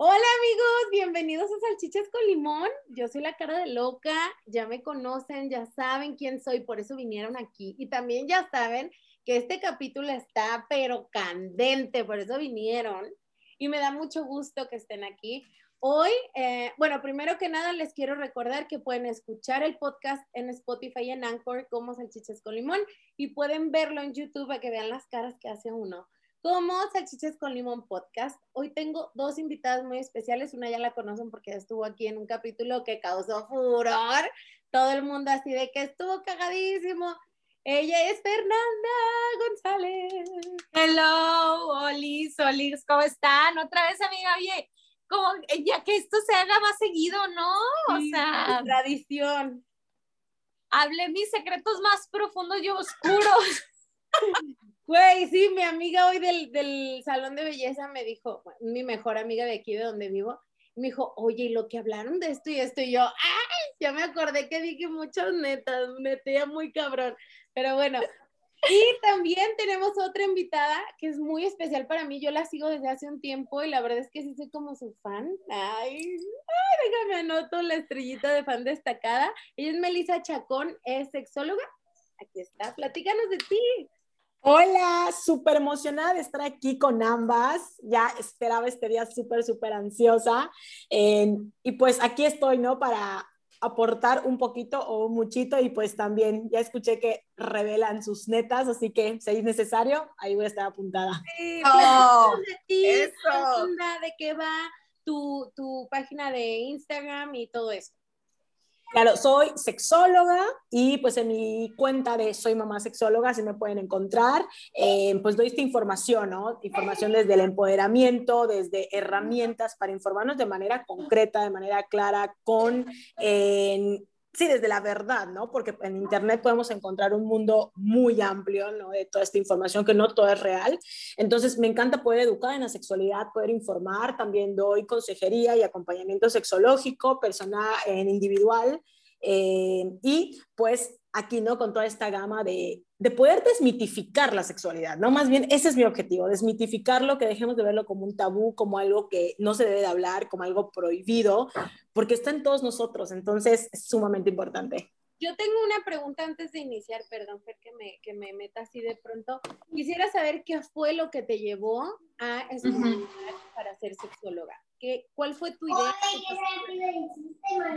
Hola amigos, bienvenidos a Salchichas con Limón. Yo soy la cara de loca, ya me conocen, ya saben quién soy, por eso vinieron aquí. Y también ya saben que este capítulo está pero candente, por eso vinieron. Y me da mucho gusto que estén aquí. Hoy, eh, bueno, primero que nada les quiero recordar que pueden escuchar el podcast en Spotify y en Anchor como Salchichas con Limón y pueden verlo en YouTube para que vean las caras que hace uno como Salchichas con Limón Podcast. Hoy tengo dos invitadas muy especiales. Una ya la conocen porque estuvo aquí en un capítulo que causó furor. Todo el mundo así de que estuvo cagadísimo. Ella es Fernanda González. Hello, Olis, Olis, ¿cómo están? Otra vez, amiga, oye, como ya que esto se haga más seguido, ¿no? O sea, tradición. Hablé mis secretos más profundos y oscuros. Güey, sí, mi amiga hoy del, del, salón de belleza me dijo, mi mejor amiga de aquí de donde vivo, me dijo, oye, y lo que hablaron de esto y esto, y yo, ¡ay! Ya me acordé que dije muchas netas, metía muy cabrón. Pero bueno, y también tenemos otra invitada que es muy especial para mí. Yo la sigo desde hace un tiempo y la verdad es que sí soy como su fan. Ay, ay déjame anoto la estrellita de fan destacada. Ella es Melissa Chacón, es sexóloga. Aquí está, platícanos de ti. Hola, súper emocionada de estar aquí con ambas. Ya esperaba este día súper, súper ansiosa. y pues aquí estoy, ¿no? Para aportar un poquito o muchito y pues también ya escuché que revelan sus netas, así que si es necesario, ahí voy a estar apuntada. Sí, oh, de ti, eso. de qué va tu, tu página de Instagram y todo eso. Claro, soy sexóloga y pues en mi cuenta de Soy Mamá Sexóloga se me pueden encontrar, eh, pues doy esta información, ¿no? Información desde el empoderamiento, desde herramientas para informarnos de manera concreta, de manera clara, con... Sí, desde la verdad, ¿no? Porque en Internet podemos encontrar un mundo muy amplio, ¿no? De toda esta información, que no todo es real. Entonces, me encanta poder educar en la sexualidad, poder informar. También doy consejería y acompañamiento sexológico, personal, en individual. Eh, y pues aquí, ¿no? Con toda esta gama de, de, poder desmitificar la sexualidad, ¿no? Más bien, ese es mi objetivo, desmitificarlo, que dejemos de verlo como un tabú, como algo que no se debe de hablar, como algo prohibido, porque está en todos nosotros, entonces es sumamente importante. Yo tengo una pregunta antes de iniciar, perdón, Fer, que me, que me meta así de pronto. Quisiera saber qué fue lo que te llevó a estudiar para ser sexóloga. ¿Qué, ¿Cuál fue tu idea?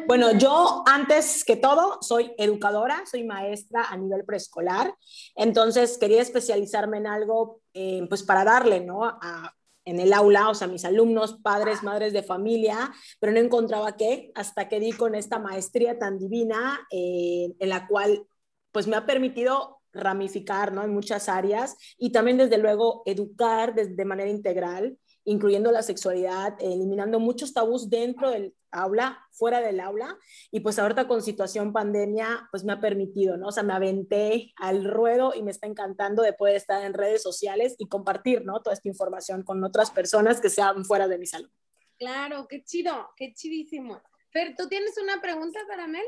Bueno, yo antes que todo soy educadora, soy maestra a nivel preescolar, entonces quería especializarme en algo eh, pues para darle, ¿no? A, en el aula, o sea, mis alumnos, padres, madres de familia, pero no encontraba qué, hasta que di con esta maestría tan divina eh, en la cual pues me ha permitido ramificar ¿no? en muchas áreas y también desde luego educar de manera integral incluyendo la sexualidad, eliminando muchos tabús dentro del aula, fuera del aula, y pues ahorita con situación pandemia, pues me ha permitido, ¿no? O sea, me aventé al ruedo y me está encantando de poder estar en redes sociales y compartir, ¿no? Toda esta información con otras personas que sean fuera de mi salón. Claro, qué chido, qué chidísimo. Fer, ¿tú tienes una pregunta para Mel?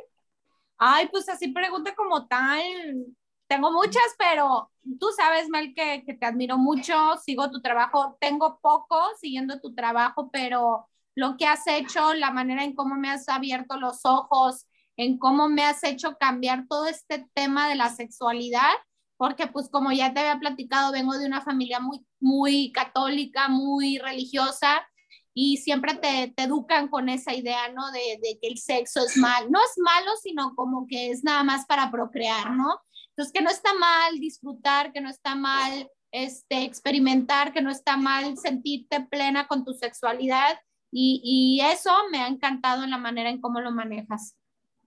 Ay, pues así pregunta como tal, tengo muchas, pero tú sabes, Mel, que, que, te admiro mucho, sigo tu trabajo, tengo poco siguiendo tu trabajo, pero lo que has hecho, la manera en cómo me has abierto los ojos, en cómo me has hecho cambiar todo este tema de la sexualidad, porque pues como ya te había platicado, vengo de una familia muy, muy católica, muy religiosa, y siempre te, te educan con esa idea, ¿no? De, de que el sexo es mal, no es malo, sino como que es nada más para procrear, ¿no? Entonces, que no está mal disfrutar, que no está mal este, experimentar, que no está mal sentirte plena con tu sexualidad. Y, y eso me ha encantado en la manera en cómo lo manejas.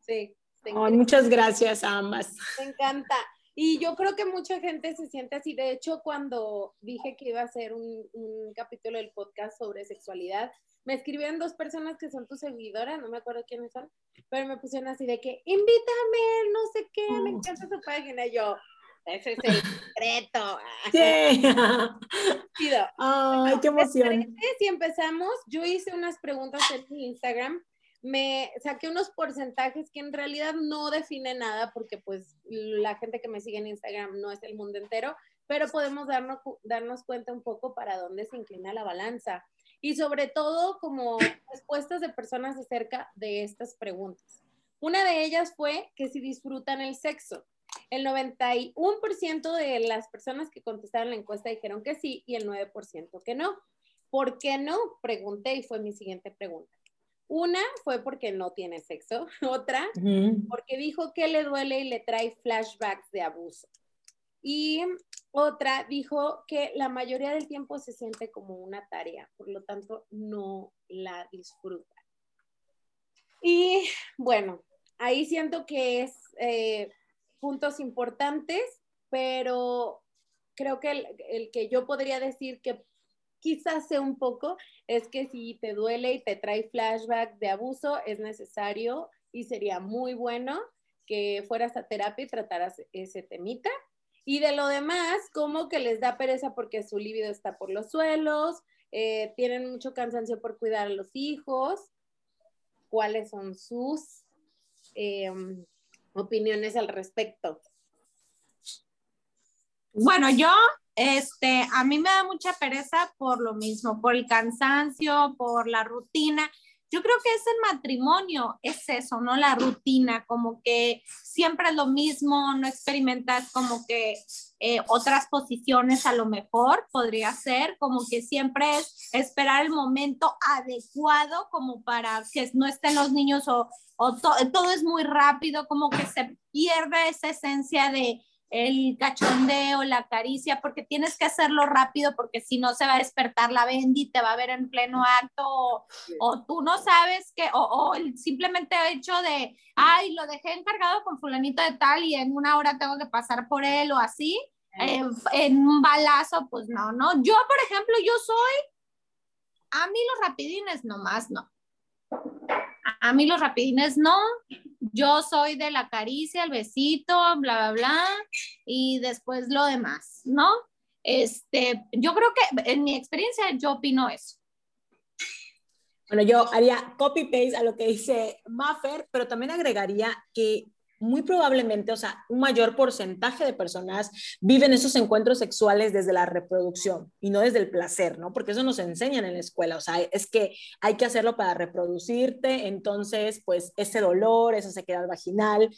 Sí. muchas gracias a ambas. Me encanta. Y yo creo que mucha gente se siente así. De hecho, cuando dije que iba a hacer un, un capítulo del podcast sobre sexualidad, me escribieron dos personas que son tu seguidora, no me acuerdo quiénes son, pero me pusieron así de que, invítame, no sé qué, me oh. encanta tu página. Y yo, ese es el secreto. Sí. Ay, qué emoción. Si empezamos, yo hice unas preguntas en mi Instagram, me saqué unos porcentajes que en realidad no definen nada, porque pues la gente que me sigue en Instagram no es el mundo entero, pero podemos darnos, darnos cuenta un poco para dónde se inclina la balanza. Y sobre todo como respuestas de personas acerca de estas preguntas. Una de ellas fue que si disfrutan el sexo. El 91% de las personas que contestaron la encuesta dijeron que sí y el 9% que no. ¿Por qué no? Pregunté y fue mi siguiente pregunta. Una fue porque no tiene sexo, otra porque dijo que le duele y le trae flashbacks de abuso. Y otra dijo que la mayoría del tiempo se siente como una tarea, por lo tanto no la disfruta. Y bueno, ahí siento que es eh, puntos importantes, pero creo que el, que yo podría decir que quizás sea un poco es que si te duele y te trae flashback de abuso, es necesario y sería muy bueno que fueras a terapia y trataras ese temita. Y de lo demás, como que les da pereza porque su libido está por los suelos, eh, tienen mucho cansancio por cuidar a los hijos, cuáles son sus em, opiniones al respecto. Bueno, yo, este, a mí me da mucha pereza por lo mismo, por el cansancio, por la rutina. Yo creo que es el matrimonio, es eso, ¿no? La rutina, como que siempre es lo mismo, no experimentas como que eh, otras posiciones a lo mejor, podría ser, como que siempre es esperar el momento adecuado como para que no estén los niños o, o todo es muy rápido, como que se pierde esa esencia de el cachondeo, la caricia, porque tienes que hacerlo rápido, porque si no se va a despertar la Bendy, te va a ver en pleno acto, o, tú no sabes que, o, o, el simplemente hecho de, ay, lo dejé encargado con fulanito de tal y en una hora tengo que pasar por él o así, eh, en un balazo, pues no, no. Yo, por ejemplo, yo soy, a mí los rapidines nomás no. A mí los rapidines no, yo soy de la caricia, el besito, bla, bla, bla, y después lo demás, ¿no? Este, yo creo que en mi experiencia yo opino eso. Bueno, yo haría copy-paste a lo que dice Maffer, pero también agregaría que muy probablemente, o sea, un mayor porcentaje de personas viven esos encuentros sexuales desde la reproducción y no desde el placer, ¿no? Porque eso nos enseñan en la escuela, o sea, es que hay que hacerlo para reproducirte, entonces, pues ese dolor, esa sequedad vaginal,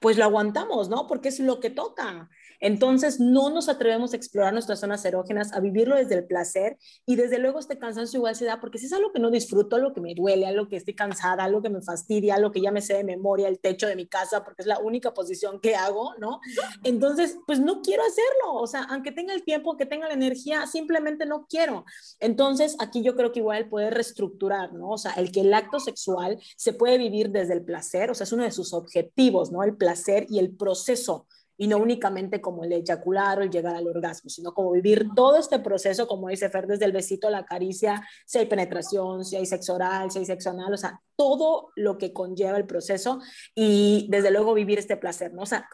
pues lo aguantamos, ¿no? Porque es lo que toca. Entonces, no nos atrevemos a explorar nuestras zonas erógenas, a vivirlo desde el placer y desde luego este cansancio igual se da porque si es algo que no disfruto, algo que me duele, algo que estoy cansada, algo que me fastidia, algo que ya me sé de memoria, el techo de mi casa, porque es la única posición que hago, ¿no? Entonces, pues no quiero hacerlo, o sea, aunque tenga el tiempo, que tenga la energía, simplemente no quiero. Entonces, aquí yo creo que igual puede reestructurar, ¿no? O sea, el que el acto sexual se puede vivir desde el placer, o sea, es uno de sus objetivos, ¿no? El placer y el proceso y no únicamente como el eyacular o el llegar al orgasmo, sino como vivir todo este proceso, como dice Fer, desde el besito a la caricia, si hay penetración, si hay sexo oral, si hay sexo anal, o sea, todo lo que conlleva el proceso y desde luego vivir este placer, ¿no? O sea,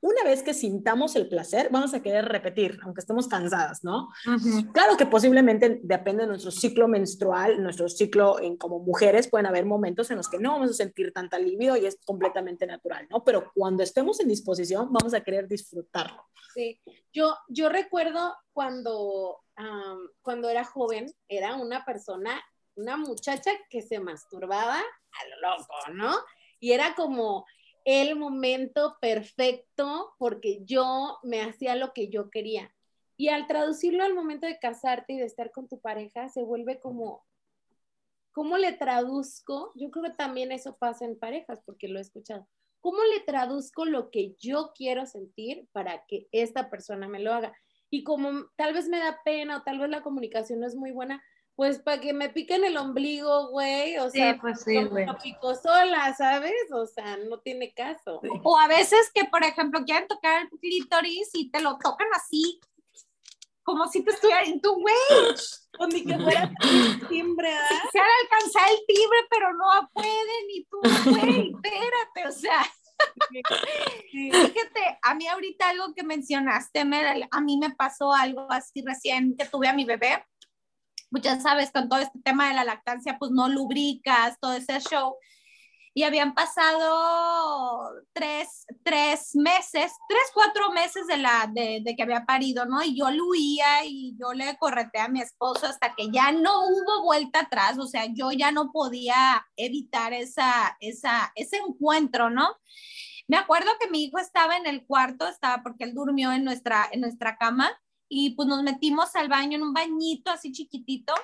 una vez que sintamos el placer, vamos a querer repetir, aunque estemos cansadas, ¿no? Claro que posiblemente depende de nuestro ciclo menstrual, nuestro ciclo en como mujeres, pueden haber momentos en los que no vamos a sentir tanta libido y es completamente natural, ¿no? Pero cuando estemos en disposición, vamos a querer disfrutarlo. Sí, yo, yo recuerdo cuando, cuando era joven, era una persona, una muchacha que se masturbaba a lo loco, ¿no? Y era como, el momento perfecto porque yo me hacía lo que yo quería. Y al traducirlo al momento de casarte y de estar con tu pareja, se vuelve como, ¿cómo le traduzco? Yo creo que también eso pasa en parejas, porque lo he escuchado. ¿Cómo le traduzco lo que yo quiero sentir para que esta persona me lo haga? Y como tal vez me da pena o tal vez la comunicación no es muy buena, pues para que me piquen el ombligo, güey, o sea, pues sí, güey. lo pico sola, ¿sabes? O sea, no tiene caso. O a veces que, por ejemplo, quieren tocar el clítoris y te lo tocan así, como si te estuvieran tu güey. O ni que fuera timbre, ¿ah? Se han alcanzado el timbre, pero no pueden, y tú, güey, espérate, o sea. Fíjate, a mí ahorita algo que mencionaste, a mí me pasó algo así recién que tuve a mi bebé pues ya sabes, con todo este tema de la lactancia, pues no lubricas, todo ese show. y habían pasado tres, tres meses, tres, cuatro meses de, la, de, de, que había parido, ¿no? Y yo lo huía y yo le correté a mi esposo hasta que ya no hubo vuelta atrás, o sea, yo ya no podía evitar esa, esa, ese encuentro, ¿no? Me acuerdo que mi hijo estaba en el cuarto, estaba porque él durmió en nuestra, en nuestra cama y pues nos metimos al baño en un bañito así chiquitito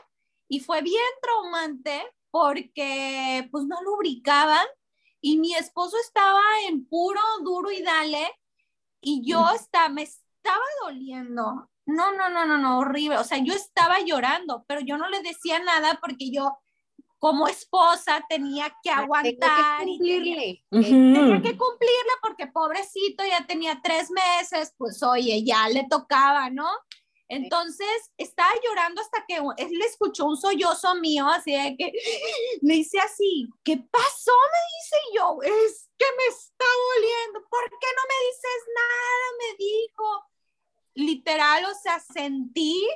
y fue bien traumante porque pues no lubricaban y mi esposo estaba en puro duro y dale y yo estaba, me estaba doliendo. No, no, no, no, no, horrible. O sea, yo estaba llorando, pero yo no le decía nada porque yo como esposa tenía que aguantar. Que cumplirle. Y tenía, tenía, que cumplirle porque pobrecito ya tenía tres meses, pues oye, ya le tocaba, ¿no? Entonces estaba llorando hasta que él le escuchó un sollozo mío, así de que me dice así, ¿qué pasó? Me dice yo, es que me está doliendo, ¿por qué no me dices nada? Me dijo, literal, o sea, sentí,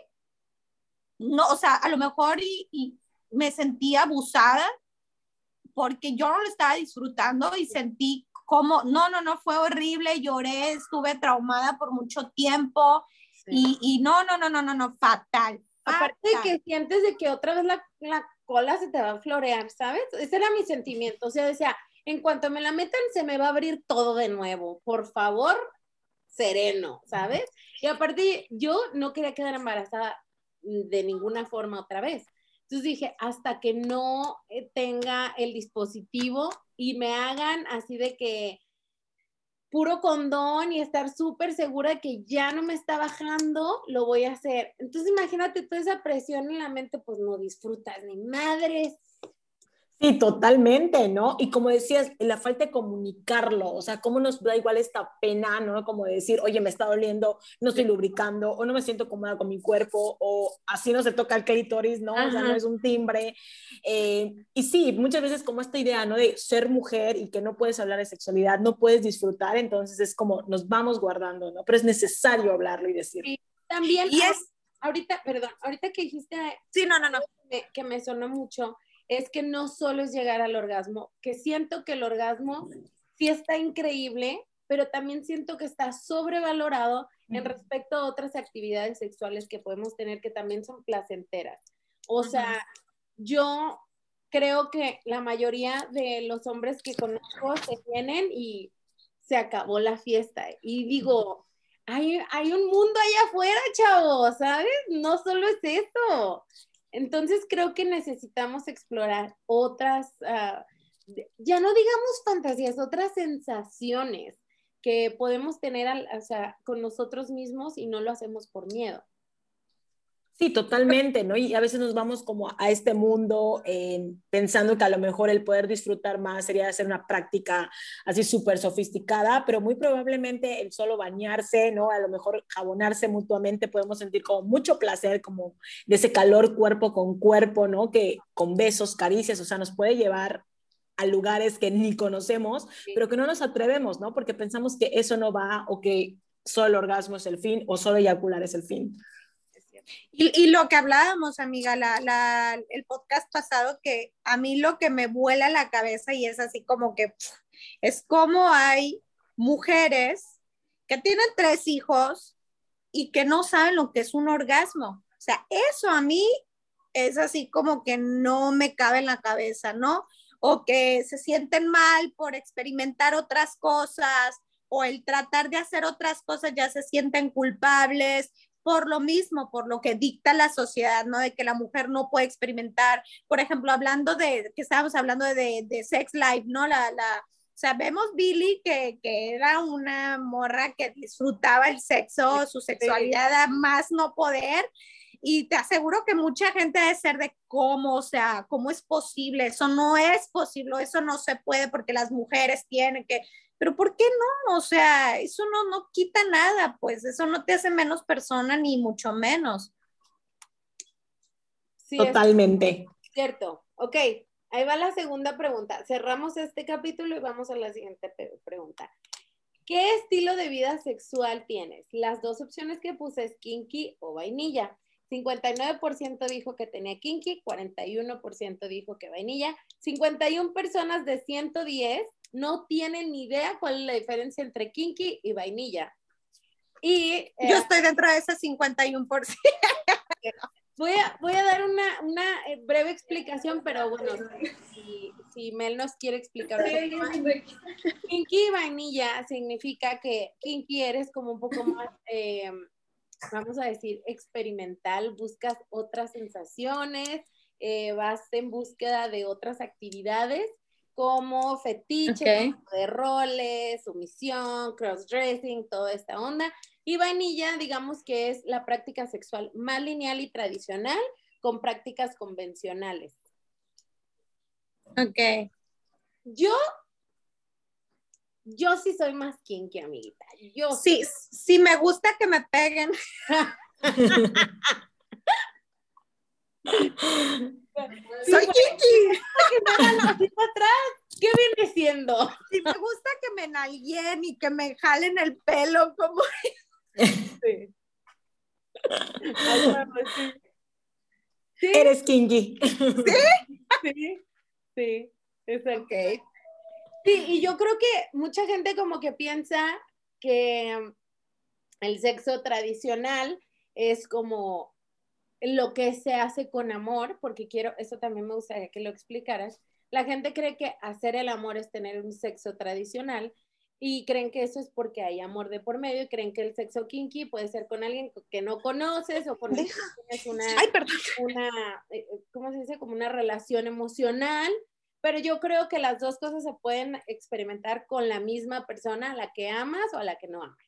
no, o sea, a lo mejor y, y me sentí abusada porque yo no lo estaba disfrutando y sentí como, no, no, no, fue horrible, lloré, estuve traumada por mucho tiempo y, y, no, no, no, no, no, no, fatal. Aparte de que sientes de que otra vez la, la, cola se te va a florear, ¿sabes? Ese era mi sentimiento. O sea, decía, en cuanto me la metan, se me va a abrir todo de nuevo. Por favor, sereno, ¿sabes? Y aparte, yo no quería quedar embarazada de ninguna forma otra vez. Entonces dije, hasta que no eh, tenga el dispositivo y me hagan así de que puro condón y estar súper segura de que ya no me está bajando, lo voy a hacer. Entonces imagínate toda esa presión en la mente, pues no disfrutas ni madres. Sí, totalmente, ¿no? Y como decías, la falta de comunicarlo, o sea, cómo nos da igual esta pena, ¿no? Como decir, oye, me está doliendo, no estoy lubricando, o no me siento cómoda con mi cuerpo, o así no se toca el clítoris, ¿no? Ajá. O sea, no es un timbre. Eh, y sí, muchas veces como esta idea, ¿no? De ser mujer y que no puedes hablar de sexualidad, no puedes disfrutar, entonces es como nos vamos guardando, ¿no? Pero es necesario hablarlo y decirlo. Sí, también, y es, ahorita, perdón, ahorita que dijiste... Sí, no, no, no. Que, que me sonó mucho es que no solo es llegar al orgasmo, que siento que el orgasmo sí está increíble, pero también siento que está sobrevalorado en respecto a otras actividades sexuales que podemos tener que también son placenteras. O sea, yo creo que la mayoría de los hombres que conozco se tienen y se acabó la fiesta. Y digo, hay, hay un mundo allá afuera, chavos, ¿sabes? No solo es esto. Entonces creo que necesitamos explorar otras, uh, ya no digamos fantasías, otras sensaciones que podemos tener o sea, con nosotros mismos y no lo hacemos por miedo. Sí, totalmente, ¿no? Y a veces nos vamos como a este mundo eh, pensando que a lo mejor el poder disfrutar más sería hacer una práctica así súper sofisticada, pero muy probablemente el solo bañarse, ¿no? A lo mejor jabonarse mutuamente podemos sentir como mucho placer, como de ese calor cuerpo con cuerpo, ¿no? Que con besos, caricias, o sea, nos puede llevar a lugares que ni conocemos, sí. pero que no nos atrevemos, ¿no? Porque pensamos que eso no va o que solo el orgasmo es el fin o solo eyacular es el fin. Y, y, lo que hablábamos, amiga, la, la, el podcast pasado, que a mí lo que me vuela la cabeza y es así como que es como hay mujeres que tienen tres hijos y que no saben lo que es un orgasmo. O sea, eso a mí es así como que no me cabe en la cabeza, ¿no? O que se sienten mal por experimentar otras cosas o el tratar de hacer otras cosas ya se sienten culpables por lo mismo, por lo que dicta la sociedad, ¿no? De que la mujer no puede experimentar, por ejemplo, hablando de, que estábamos hablando de, de sex life, ¿no? La, la, sabemos Billy que, que, era una morra que disfrutaba el sexo, su sexualidad a más no poder, y te aseguro que mucha gente debe ser de cómo, o sea, cómo es posible, eso no es posible, eso no se puede porque las mujeres tienen que, pero ¿por qué no? O sea, eso no, no quita nada, pues eso no te hace menos persona ni mucho menos. Sí, Totalmente. Es cierto. Ok, ahí va la segunda pregunta. Cerramos este capítulo y vamos a la siguiente pregunta. ¿Qué estilo de vida sexual tienes? Las dos opciones que puse es kinky o vainilla. 59% dijo que tenía kinky, 41% dijo que vainilla, 51 personas de 110 no tienen ni idea cuál es la diferencia entre kinky y vainilla. Y eh, yo estoy dentro de ese 51%. voy, a, voy a dar una, una eh, breve explicación, pero bueno, si, Mel nos quiere explicar. kinky y vainilla significa que kinky eres como un poco más, eh, vamos a decir, experimental, buscas otras sensaciones, vas en búsqueda de otras actividades como fetiche, de roles, sumisión, cross-dressing, toda esta onda. Y vainilla, digamos que es la práctica sexual más lineal y tradicional con prácticas convencionales. Ok. Yo, yo sí soy más kinky, amiguita. Yo sí, sí me gusta que me peguen. Soy Kiki. ¿Qué viene siendo? Sí, me gusta que me nalguen y que me jalen el pelo como... Sí. sí. Eres kinky. ¿Sí? Sí, sí, es ok. Sí, y yo creo que mucha gente como que piensa que el sexo tradicional es como lo que se hace con amor, porque quiero, eso también me gustaría que lo explicaras. La gente cree que hacer el amor es tener un sexo tradicional y creen que eso es porque hay amor de por medio y creen que el sexo kinky puede ser con alguien que no conoces o con alguien que tienes una, una, eh, eh, ¿cómo se dice? Como una relación emocional, pero yo creo que las dos cosas se pueden experimentar con la misma persona a la que amas o a la que no amas.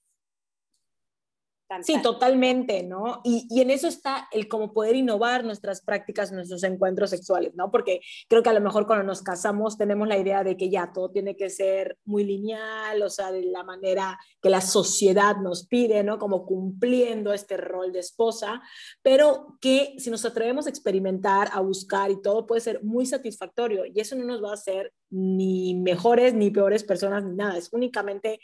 Sí, totalmente, ¿no? Y, y, en eso está el cómo poder innovar nuestras prácticas, nuestros encuentros sexuales, ¿no? Porque creo que a lo mejor cuando nos casamos tenemos la idea de que ya todo tiene que ser muy lineal, o sea, de la manera que la sociedad nos pide, ¿no? Como cumpliendo este rol de esposa, pero que si nos atrevemos a experimentar, a buscar y todo puede ser muy satisfactorio y eso no nos va a hacer ni mejores ni peores personas ni nada, es únicamente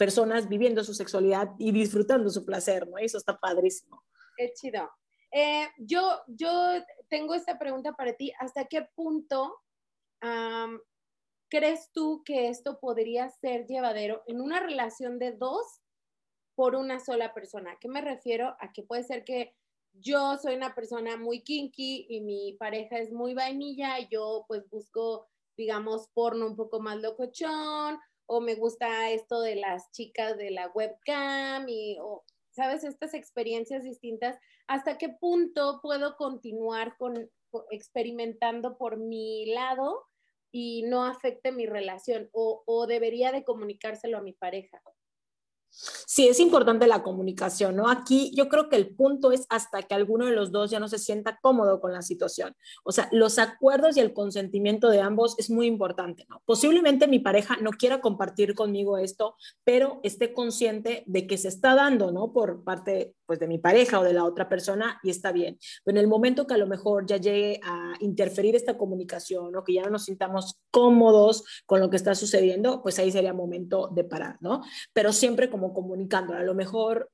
personas viviendo su sexualidad y disfrutando su placer, ¿no? Eso está padrísimo. Qué chido. Eh, yo, yo tengo esta pregunta para ti. ¿Hasta qué punto crees tú que esto podría ser llevadero en una relación de dos por una sola persona? ¿A qué me refiero? A que puede ser que yo soy una persona muy kinky y mi pareja es muy vainilla y yo pues busco, digamos, porno un poco más locochón o me gusta esto de las chicas de la webcam y, o, ¿sabes? Estas experiencias distintas. ¿Hasta qué punto puedo continuar con, experimentando por mi lado y no afecte mi relación? O, o debería de comunicárselo a mi pareja? Sí, es importante la comunicación, ¿no? Aquí yo creo que el punto es hasta que alguno de los dos ya no se sienta cómodo con la situación. O sea, los acuerdos y el consentimiento de ambos es muy importante, ¿no? Posiblemente mi pareja no quiera compartir conmigo esto, pero esté consciente de que se está dando, ¿no? Por parte, pues, de mi pareja o de la otra persona y está bien. Pero en el momento que a lo mejor ya llegue a interferir esta comunicación o que ya no nos sintamos cómodos con lo que está sucediendo, pues ahí sería momento de parar, ¿no? Pero siempre como como comunicando. A lo mejor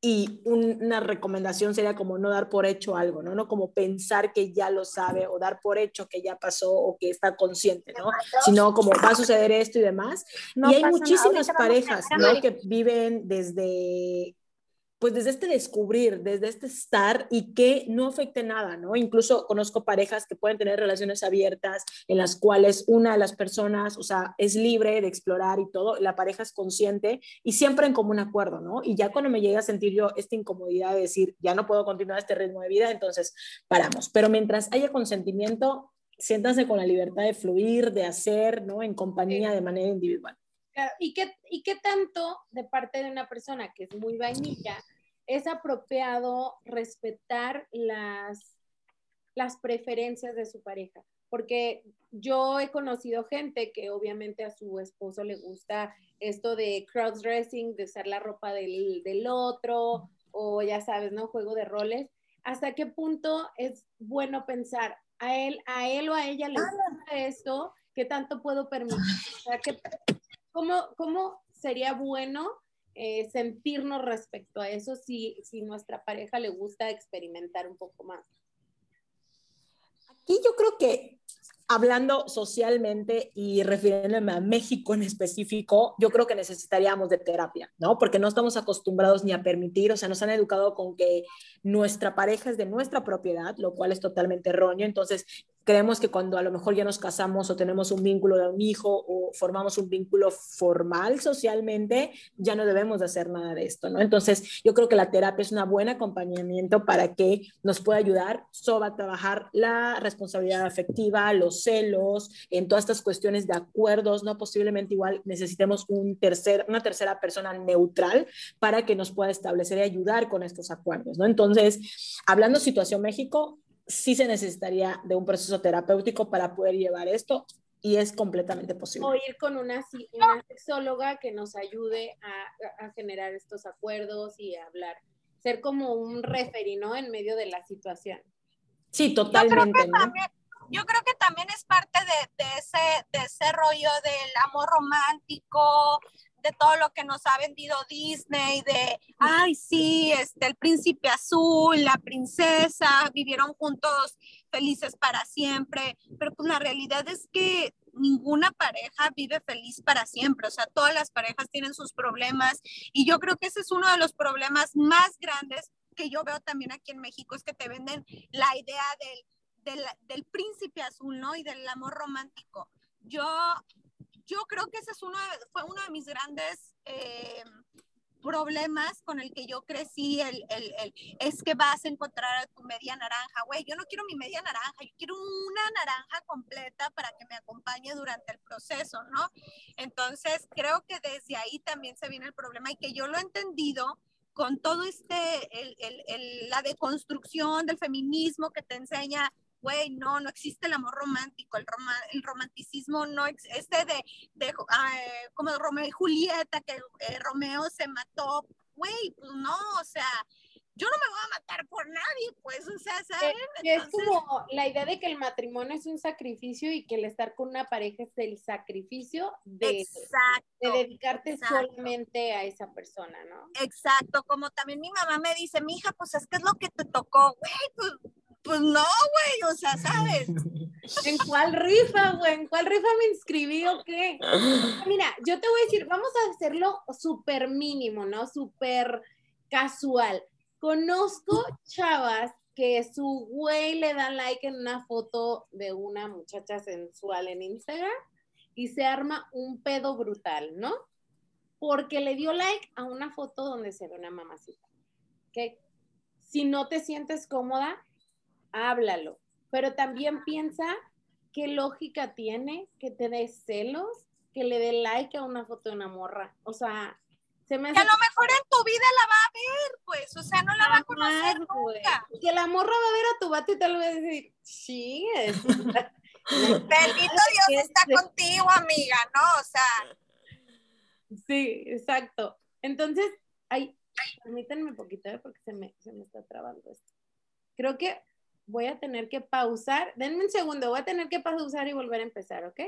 y una recomendación sería como no dar por hecho algo, ¿no? No como pensar que ya lo sabe o dar por hecho que ya pasó o que está consciente, ¿no? Sino como va a suceder esto y demás. y hay muchísimas parejas, ¿no? Que viven desde pues desde este descubrir, desde este estar y que no afecte nada, ¿no? Incluso conozco parejas que pueden tener relaciones abiertas en las cuales una de las personas, o sea, es libre de explorar y todo, la pareja es consciente y siempre en común acuerdo, ¿no? Y ya cuando me llega a sentir yo esta incomodidad de decir, ya no puedo continuar este ritmo de vida, entonces paramos. Pero mientras haya consentimiento, siéntanse con la libertad de fluir, de hacer, ¿no? En compañía de manera individual. ¿Y qué, ¿Y qué tanto de parte de una persona que es muy vainilla es apropiado respetar las, las preferencias de su pareja? Porque yo he conocido gente que obviamente a su esposo le gusta esto de cross-dressing, de usar la ropa del, del otro, o ya sabes, ¿no? Juego de roles. ¿Hasta qué punto es bueno pensar a él, a él o a ella le gusta esto? ¿Qué tanto puedo permitir? O sea, ¿qué, ¿Cómo, sería bueno eh, sentirnos respecto a eso si, si nuestra pareja le gusta experimentar un poco más? Aquí yo creo que hablando socialmente y refiriéndome a México en específico, yo creo que necesitaríamos de terapia, ¿no? Porque no estamos acostumbrados ni a permitir, o sea, nos han educado con que nuestra pareja es de nuestra propiedad, lo cual es totalmente erróneo. Entonces, creemos que cuando a lo mejor ya nos casamos o tenemos un vínculo de un hijo o formamos un vínculo formal socialmente, ya no debemos de hacer nada de esto, ¿no? Entonces, yo creo que la terapia es un buen acompañamiento para que nos pueda ayudar sobre a trabajar la responsabilidad afectiva, los celos, en todas estas cuestiones de acuerdos, ¿no? Posiblemente igual necesitemos un tercer, una tercera persona neutral para que nos pueda establecer y ayudar con estos acuerdos, ¿no? Entonces, hablando situación México, sí se necesitaría de un proceso terapéutico para poder llevar esto y es completamente posible. O ir con una, una sexóloga que nos ayude a, a, generar estos acuerdos y a hablar, ser como un referee, ¿no? En medio de la situación. Sí, totalmente. Yo creo que, también, yo creo que también es parte de, de, ese, de ese rollo del amor romántico, de todo lo que nos ha vendido Disney, de, ay, sí, este, el príncipe azul, la princesa, vivieron juntos felices para siempre, pero pues la realidad es que ninguna pareja vive feliz para siempre, o sea, todas las parejas tienen sus problemas y yo creo que ese es uno de los problemas más grandes que yo veo también aquí en México, es que te venden la idea del, del, del príncipe azul, ¿no? Y del amor romántico. Yo yo creo que ese es uno fue uno de mis grandes eh, problemas con el que yo crecí, el, el, el, es que vas a encontrar a tu media naranja, güey, yo no quiero mi media naranja, yo quiero una naranja completa para que me acompañe durante el proceso, ¿no? Entonces, creo que desde ahí también se viene el problema y que yo lo he entendido con todo este, el, la deconstrucción del feminismo que te enseña güey, no, no existe el amor romántico, el, rom el romanticismo no existe de, de uh, como Romeo y Julieta, que eh, Romeo se mató, güey, pues no, o sea, yo no me voy a matar por nadie, pues, o sea, ¿saben? Que, es como la idea de que el matrimonio es un sacrificio y que el estar con una pareja es el sacrificio de, exacto, de dedicarte exacto. solamente a esa persona, ¿no? Exacto, como también mi mamá me dice, mi hija, pues es que es lo que te tocó, güey, pues pues no, güey, o sea, ¿sabes? ¿En cuál rifa, güey? ¿En cuál rifa me inscribí o qué? Mira, yo te voy a decir, vamos a hacerlo súper mínimo, ¿no? Súper casual. Conozco chavas que su güey le da like en una foto de una muchacha sensual en Instagram y se arma un pedo brutal, ¿no? Porque le dio like a una foto donde se ve una mamacita. Que si no te sientes cómoda, háblalo, pero también piensa qué lógica tiene que te dé celos, que le dé like a una foto de una morra. O sea, se me hace... Que a lo mejor en tu vida la va a ver, pues, o sea, no la va a conocer nunca. Que la morra va a ver a tu vato y tal vez decir, sí, es... Bendito Dios está contigo, amiga, ¿no? O sea. Sí, exacto. Entonces, ay, permítanme un poquito, ¿eh? porque se me, se me está trabando esto. Creo que voy a tener que pausar. Denme un segundo, voy a tener que pausar y volver a empezar, ¿ok?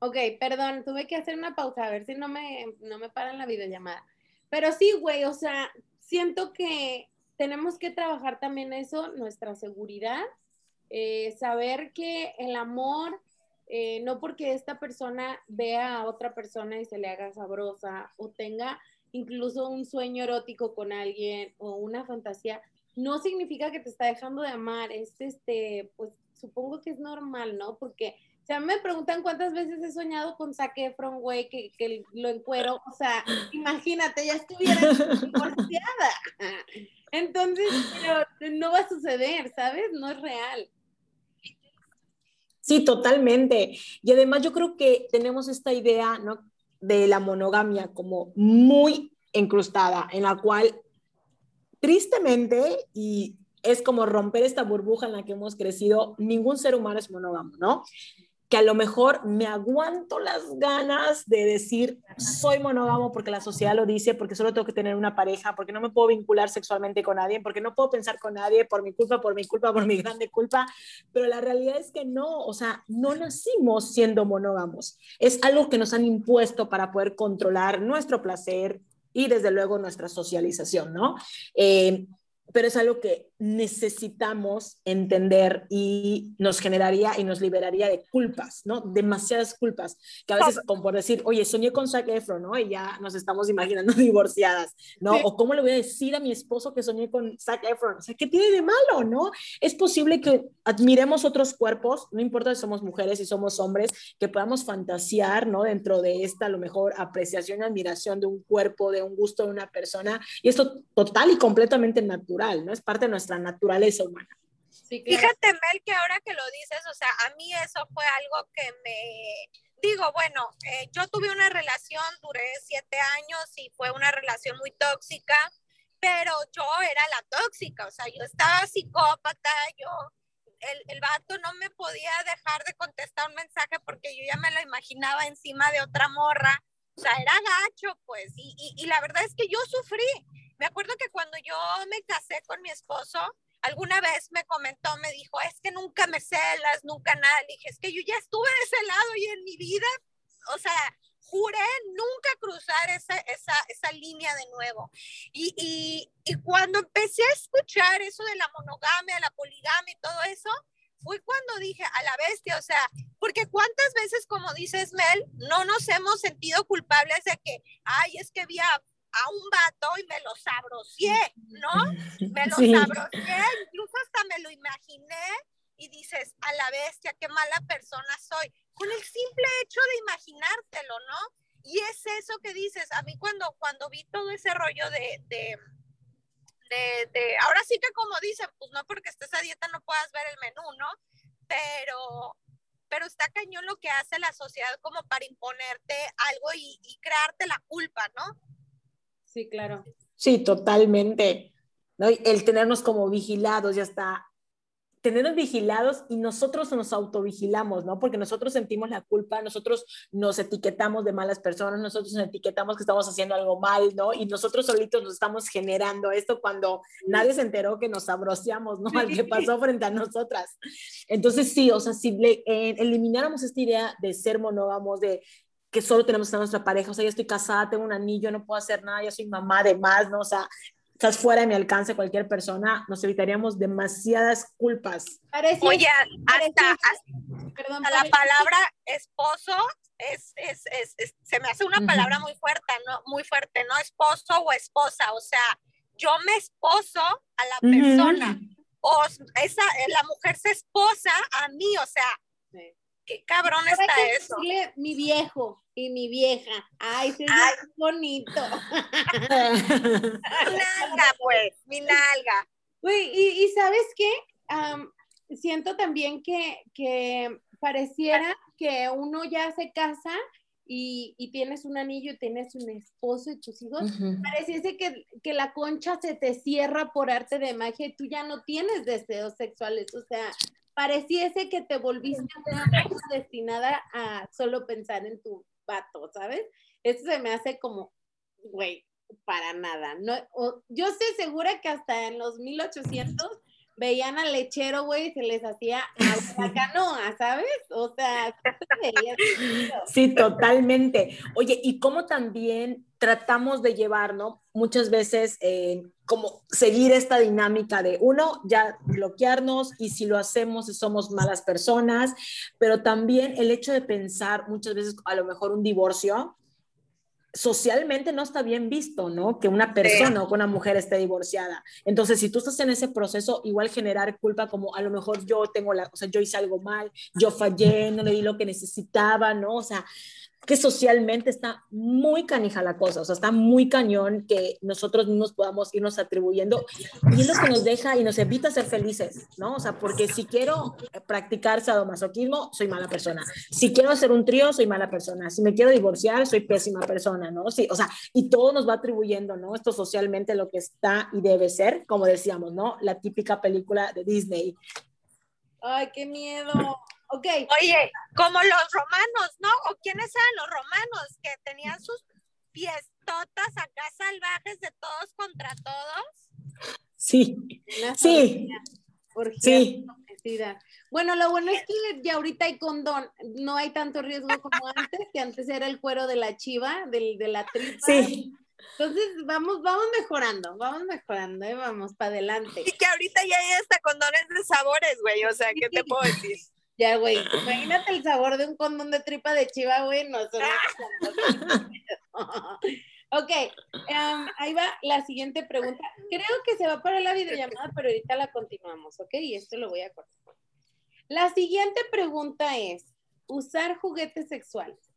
Ok, perdón, tuve que hacer una pausa, a ver si no me, no me paran la videollamada. Pero sí, güey, o sea, siento que tenemos que trabajar también eso, nuestra seguridad, eh, saber que el amor, eh, no porque esta persona vea a otra persona y se le haga sabrosa o tenga incluso un sueño erótico con alguien o una fantasía, no significa que te está dejando de amar, es este, pues supongo que es normal, ¿no? Porque, o sea, me preguntan cuántas veces he soñado con Zac Efron, güey, que, que lo encuero, o sea, imagínate, ya estuviera divorciada. Entonces, pero no va a suceder, ¿sabes? No es real. Sí, totalmente. Y además yo creo que tenemos esta idea, ¿no? De la monogamia como muy incrustada, en la cual tristemente, y es como romper esta burbuja en la que hemos crecido, ningún ser humano es monógamo, ¿no? que a lo mejor me aguanto las ganas de decir soy monógamo porque la sociedad lo dice, porque solo tengo que tener una pareja, porque no me puedo vincular sexualmente con nadie, porque no puedo pensar con nadie por mi culpa, por mi culpa, por mi grande culpa, pero la realidad es que no, o sea, no nacimos siendo monógamos, es algo que nos han impuesto para poder controlar nuestro placer y desde luego nuestra socialización, ¿no? Eh, pero es algo que necesitamos entender y nos generaría y nos liberaría de culpas, ¿no? Demasiadas culpas, que a veces, como por decir, oye, soñé con Zac Efron, ¿no? Y ya nos estamos imaginando divorciadas, ¿no? O cómo le voy a decir a mi esposo que soñé con Zac Efron, o sea, ¿qué tiene de malo, no? Es posible que admiremos otros cuerpos, no importa si somos mujeres, si somos hombres, que podamos fantasear, ¿no? Dentro de esta, a lo mejor, apreciación y admiración de un cuerpo, de un gusto de una persona, y esto total y completamente natural, ¿no? Es parte de nuestra naturaleza humana. Fíjate, Mel, que ahora que lo dices, o sea, a mí eso fue algo que me, digo, bueno, eh, yo tuve una relación, duré siete años y fue una relación muy tóxica, pero yo era la tóxica, o sea, yo estaba psicópata, yo, el, el vato no me podía dejar de contestar un mensaje porque yo ya me lo imaginaba encima de otra morra, o sea, era gacho, pues, y, y, y la verdad es que yo sufrí, me acuerdo que cuando yo me casé con mi esposo, alguna vez me comentó, me dijo, es que nunca me celas, nunca nada. Le dije, es que yo ya estuve de ese lado y en mi vida, o sea, juré nunca cruzar esa, esa, esa línea de nuevo. Y, y, y, cuando empecé a escuchar eso de la monogamia, la poligamia y todo eso, fue cuando dije, a la bestia, o sea, porque cuántas veces, como dices, Mel, no nos hemos sentido culpables de que, ay, es que había a un vato y me lo sabrocié, ¿no? Me lo sí. incluso hasta me lo imaginé y dices, a la bestia, qué mala persona soy, con el simple hecho de imaginártelo, ¿no? Y es eso que dices, a mí cuando, cuando vi todo ese rollo de, de, de, de, ahora sí que como dicen, pues no porque estés a dieta no puedas ver el menú, ¿no? Pero, pero está cañón lo que hace la sociedad como para imponerte algo y, y crearte la culpa, ¿no? Sí, claro. Sí, totalmente. ¿no? El tenernos como vigilados, ya está. Tenernos vigilados y nosotros nos autovigilamos, ¿no? Porque nosotros sentimos la culpa, nosotros nos etiquetamos de malas personas, nosotros nos etiquetamos que estamos haciendo algo mal, ¿no? Y nosotros solitos nos estamos generando esto cuando nadie se enteró que nos abroceamos, ¿no? Al que pasó frente a nosotras. Entonces, sí, o sea, si le, eh, elimináramos esta idea de ser monógamos, de que solo tenemos a nuestra pareja, o sea, ya estoy casada, tengo un anillo, no puedo hacer nada, ya soy mamá de más, ¿no? O sea, estás fuera de mi alcance cualquier persona, nos evitaríamos demasiadas culpas. Parece, Oye, hasta, hasta, perdón, la palabra esposo es, es, es, es, se me hace una palabra muy fuerte, ¿no? Muy fuerte, ¿no? Esposo o esposa, o sea, yo me esposo a la persona, uh -huh. o esa, la mujer se esposa a mí, o sea, sí. Qué cabrón está eso. Mi viejo, y mi vieja. Ay, se Ay. bonito. mi nalga, pues, mi nalga. Uy, y, y, ¿sabes qué? Um, siento también que, que pareciera que uno ya se casa y, y, tienes un anillo y tienes un esposo y tus hijos, uh -huh. pareciese que, que, la concha se te cierra por arte de magia y tú ya no tienes deseos sexuales, o sea, pareciese que te volviste una destinada a solo pensar en tu vato, ¿sabes? Eso se me hace como, güey, para nada. No, o, yo estoy segura que hasta en los 1800 veían al lechero, güey, se les hacía la canoa, ¿sabes? O sea, sí, totalmente. Oye, y cómo también tratamos de llevar, ¿no? Muchas veces, eh, como seguir esta dinámica de uno, ya bloquearnos y si lo hacemos somos malas personas, pero también el hecho de pensar muchas veces a lo mejor un divorcio, socialmente no está bien visto, ¿no? Que una persona o que una mujer esté divorciada. Entonces, si tú estás en ese proceso, igual generar culpa como a lo mejor yo tengo la, o sea, yo hice algo mal, yo fallé, no le di lo que necesitaba, ¿no? O sea, que socialmente está muy canija la cosa, o sea, está muy cañón que nosotros mismos podamos irnos atribuyendo y es lo que nos deja y nos evita ser felices, ¿no? O sea, porque si quiero practicar sadomasoquismo, soy mala persona. Si quiero hacer un trío, soy mala persona. Si me quiero divorciar, soy pésima persona, ¿no? Sí, o sea, y todo nos va atribuyendo, ¿no? Esto socialmente lo que está y debe ser, como decíamos, ¿no? La típica película de Disney. Ay, qué miedo. Ok. Oye, como los romanos, ¿no? ¿O quiénes eran los romanos que tenían sus fiestotas acá salvajes de todos contra todos? Sí, Una sí, orgía sí. Bueno, lo bueno es que ya ahorita hay condón, no hay tanto riesgo como antes, que antes era el cuero de la chiva, del, de la tripa. Sí, Entonces, vamos, vamos mejorando, vamos mejorando, ¿eh? vamos para adelante. Y que ahorita ya hay hasta condones de sabores, güey. O sea, ¿qué te puedo decir? Ya, güey, imagínate el sabor de un condón de tripa de chiva, güey, no son Ok, em, ahí va la siguiente pregunta. Creo que se va para la videollamada, pero ahorita la continuamos, ¿ok? Y esto lo voy a cortar. La siguiente pregunta es, ¿usar juguetes sexuales?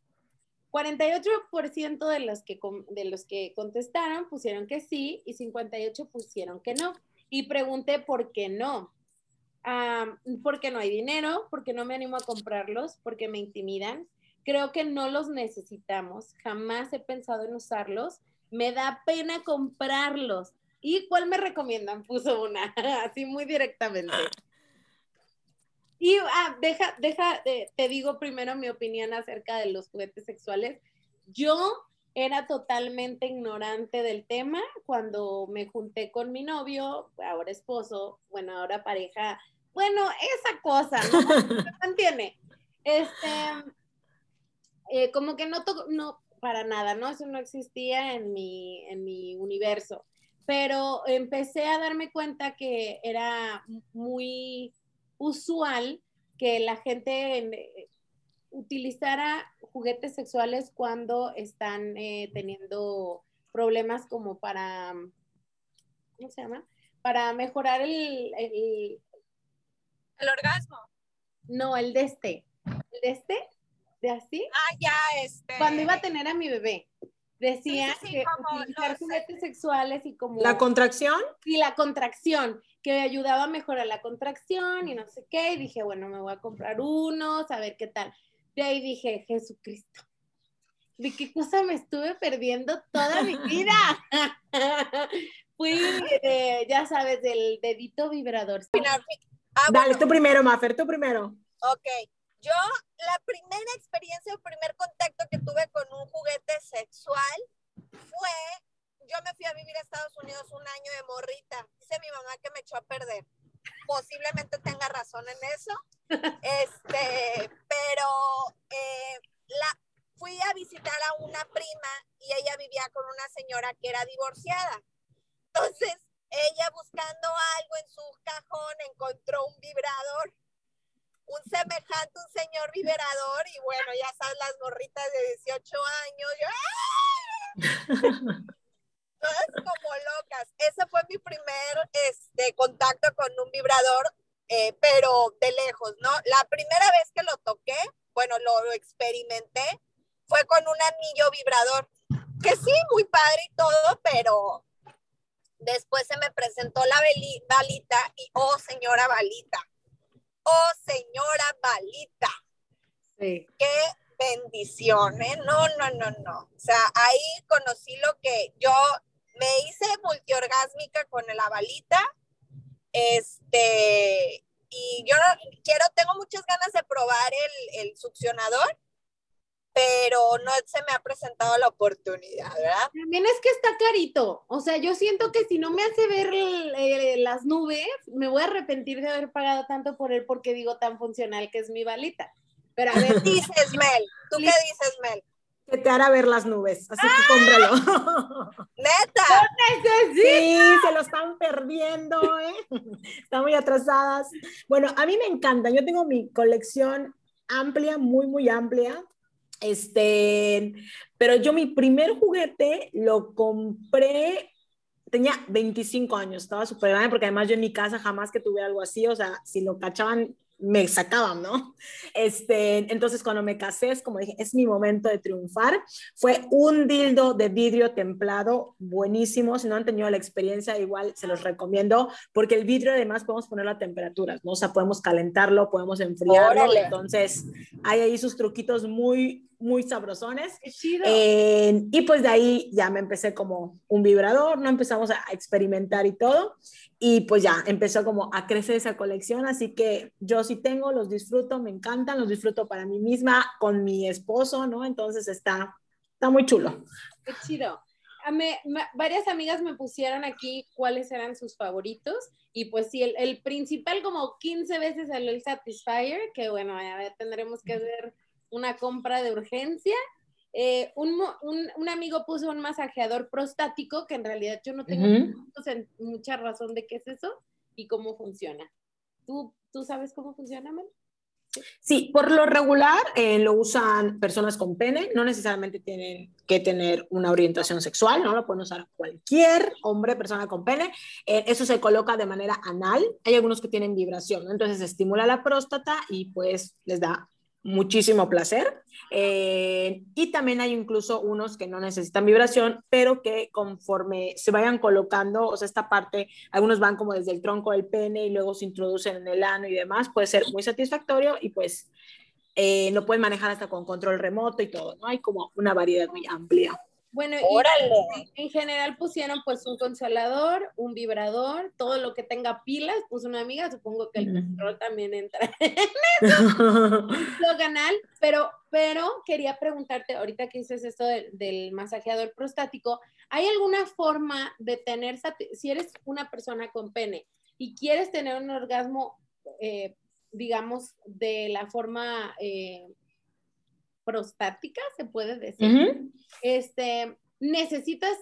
48% de los, que, de los que contestaron pusieron que sí y 58 pusieron que no. Y pregunté por qué no. Porque no hay dinero, porque no me animo a comprarlos, porque me intimidan. Creo que no los necesitamos. Jamás he pensado en usarlos. Me da pena comprarlos. ¿Y cuál me recomiendan? Puso una, así muy directamente. Y ah, deja, deja, eh, te digo primero mi opinión acerca de los juguetes sexuales. Yo era totalmente ignorante del tema cuando me junté con mi novio, ahora esposo, bueno, ahora pareja, bueno, esa cosa, ¿no? ¿Me entiende? Este, eh, como que no, to- no, para nada, ¿no? Eso no existía en mi, en mi universo. Pero empecé a darme cuenta que era muy usual que la gente en- eh, utilizara juguetes sexuales cuando están eh, teniendo problemas como para, ¿cómo se llama? Para mejorar el, el- El orgasmo. no, el de este, el de este, de así, Ah, ya, este. cuando iba a tener a mi bebé. Decía Sí, sí, sí, que como utilizar los- juguetes sexuales y como la contracción. y la contracción, que ayudaba a mejorar la contracción y no sé qué. Y dije, bueno, me voy a comprar unos, a ver qué tal. De ahí dije, Jesucristo, ¿de qué cosa me estuve perdiendo toda mi vida? Fui, eh, ya sabes, del dedito vibrador. Ah, Dale, bueno, tú primero, Mafer, tú primero. ok. Yo, la primera experiencia, el primer contacto que tuve con un juguete sexual fue. Yo me fui a vivir a Estados Unidos un año de morrita. Dice mi mamá que me echó a perder. Posiblemente tenga razón en eso. Este, pero eh, la, fui a visitar a una prima y ella vivía con una señora que era divorciada. Entonces, ella buscando algo en su cajón encontró un vibrador, un semejante, un señor vibrador y bueno, ya sabes, las morritas de 18 años, yo, ¡ay! todas como locas. Ese fue mi primer este, contacto con un vibrador, eh, pero de lejos, ¿no? La primera vez que lo toqué, bueno, lo, lo experimenté, fue con un anillo vibrador, que sí, muy padre y todo, pero después se me presentó la balita y, oh, señora balita, oh, señora balita, Sí. qué bendición, ¿eh? No, no, no, no. O sea, ahí conocí lo que yo me hice multiorgásmica con la balita, este, y yo no- quiero, tengo muchas ganas de probar el, el succionador, pero no se me ha presentado la oportunidad, ¿verdad? También es que está carito. O sea, yo siento que si no me hace ver el- eh, las nubes, me voy a arrepentir de haber pagado tanto por él porque digo tan funcional que es mi balita. Pero a ver, ¿Qué dices, Mel? ¿Tú qué dices, Mel? Que te hará ver las nubes, así que cómpralo. Neta. Sí, se lo están perdiendo, ¿eh? Están muy atrasadas. Bueno, a mí me encanta. Yo tengo mi colección amplia, muy, muy amplia. Este, pero yo mi primer juguete lo compré, tenía 25 años, estaba súper grande porque además yo en mi casa jamás que tuve algo así, o sea, si lo cachaban me sacaban, ¿no? Este, entonces cuando me casé es como dije, es mi momento de triunfar. Fue un dildo de vidrio templado, buenísimo. Si no han tenido la experiencia, igual se los recomiendo, porque el vidrio además podemos ponerlo a temperaturas, ¿no? O sea, podemos calentarlo, podemos enfriarlo. Órale. Entonces, hay ahí sus truquitos muy, muy sabrosones. qué chido. Eh, y pues de ahí ya me empecé como un vibrador, no empezamos a experimentar y todo. y pues ya empezó como a crecer esa colección, así que yo sí tengo, los disfruto, me encantan, los disfruto para mí misma, con mi esposo, ¿no? Entonces está, está muy chulo. Qué chido. Me, varias amigas me pusieron aquí cuáles eran sus favoritos y pues sí, el, el principal como 15 veces salió el Satisfyer, que bueno, ya tendremos que hacer una compra de urgencia eh, un, un, un, amigo puso un masajeador prostático, que en realidad yo no tengo mucha razón de qué es eso y cómo funciona. ¿Tú, tú sabes cómo funciona, Mel? Sí, por lo regular eh, lo usan personas con pene, no necesariamente tienen que tener una orientación sexual, ¿no? Lo pueden usar cualquier hombre, persona con pene. Eh, eso se coloca de manera anal. Hay algunos que tienen vibración, ¿no? Entonces estimula la próstata y pues les da muchísimo placer. Eh, y también hay incluso unos que no necesitan vibración, pero que conforme se vayan colocando, o sea, esta parte, algunos van como desde el tronco del pene y luego se introducen en el ano y demás, puede ser muy satisfactorio y pues eh, lo pueden manejar hasta con control remoto y todo, ¿no? Hay como una variedad muy amplia. Bueno, en general pusieron pues un consolador, un vibrador, todo lo que tenga pilas, puso una amiga, supongo que el control también entra en eso, canal, pero, pero quería preguntarte, ahorita que dices esto del, masajeador prostático, ¿hay alguna forma de tener, si eres una persona con pene y quieres tener un orgasmo, eh, digamos, de la forma... Eh, prostática, se puede decir. Este, necesitas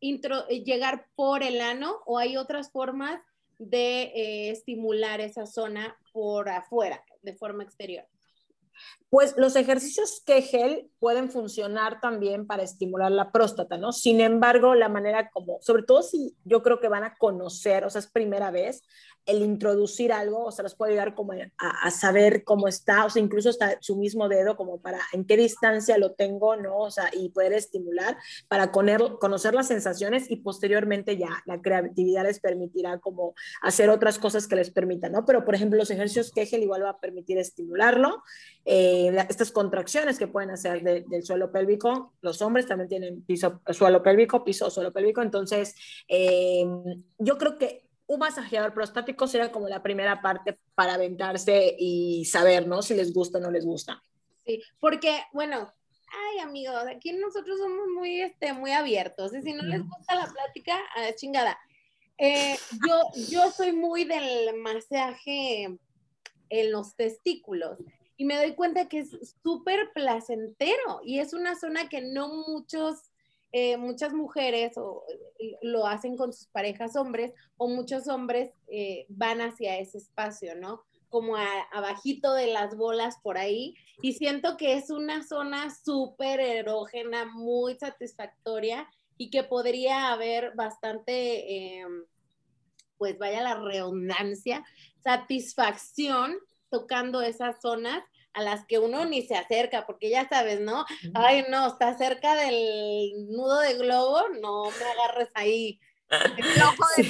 eh, llegar por el ano o hay otras formas de eh, estimular esa zona por afuera, de forma exterior. Pues los ejercicios Kegel pueden funcionar también para estimular la próstata, ¿no? Sin embargo, la manera como, sobre todo si yo creo que van a conocer, o sea, es primera vez, el introducir algo, o sea, los puede ayudar como a, saber cómo está, o sea, incluso hasta su mismo dedo, como para en qué distancia lo tengo, ¿no? O sea, y poder estimular para conocer las sensaciones y posteriormente ya la creatividad les permitirá como hacer otras cosas que les permitan, ¿no? Pero, por ejemplo, los ejercicios Kegel igual va a permitir estimularlo. Estas contracciones que pueden hacer del suelo pélvico, los hombres también tienen piso, suelo pélvico, piso, suelo pélvico, entonces eh, yo creo que un masajeador prostático sería como la primera parte para aventarse y saber, ¿no? Si les gusta o no les gusta. Sí, porque, bueno, ay amigos, aquí nosotros somos muy, este, muy abiertos, y si no les gusta la plática, a chingada. Eh, yo, yo soy muy del masaje en los testículos y me doy cuenta que es súper placentero y es una zona que no muchos eh, muchas mujeres o, eh, lo hacen con sus parejas hombres o muchos hombres eh, van hacia ese espacio, ¿no? Como abajito de las bolas por ahí. Y siento que es una zona súper erógena, muy satisfactoria y que podría haber bastante, pues vaya la redundancia, satisfacción tocando esas zonas a las que uno ni se acerca, porque ya sabes, ¿no? Ay, no, está cerca del nudo de globo, no me agarres ahí. El ojo de,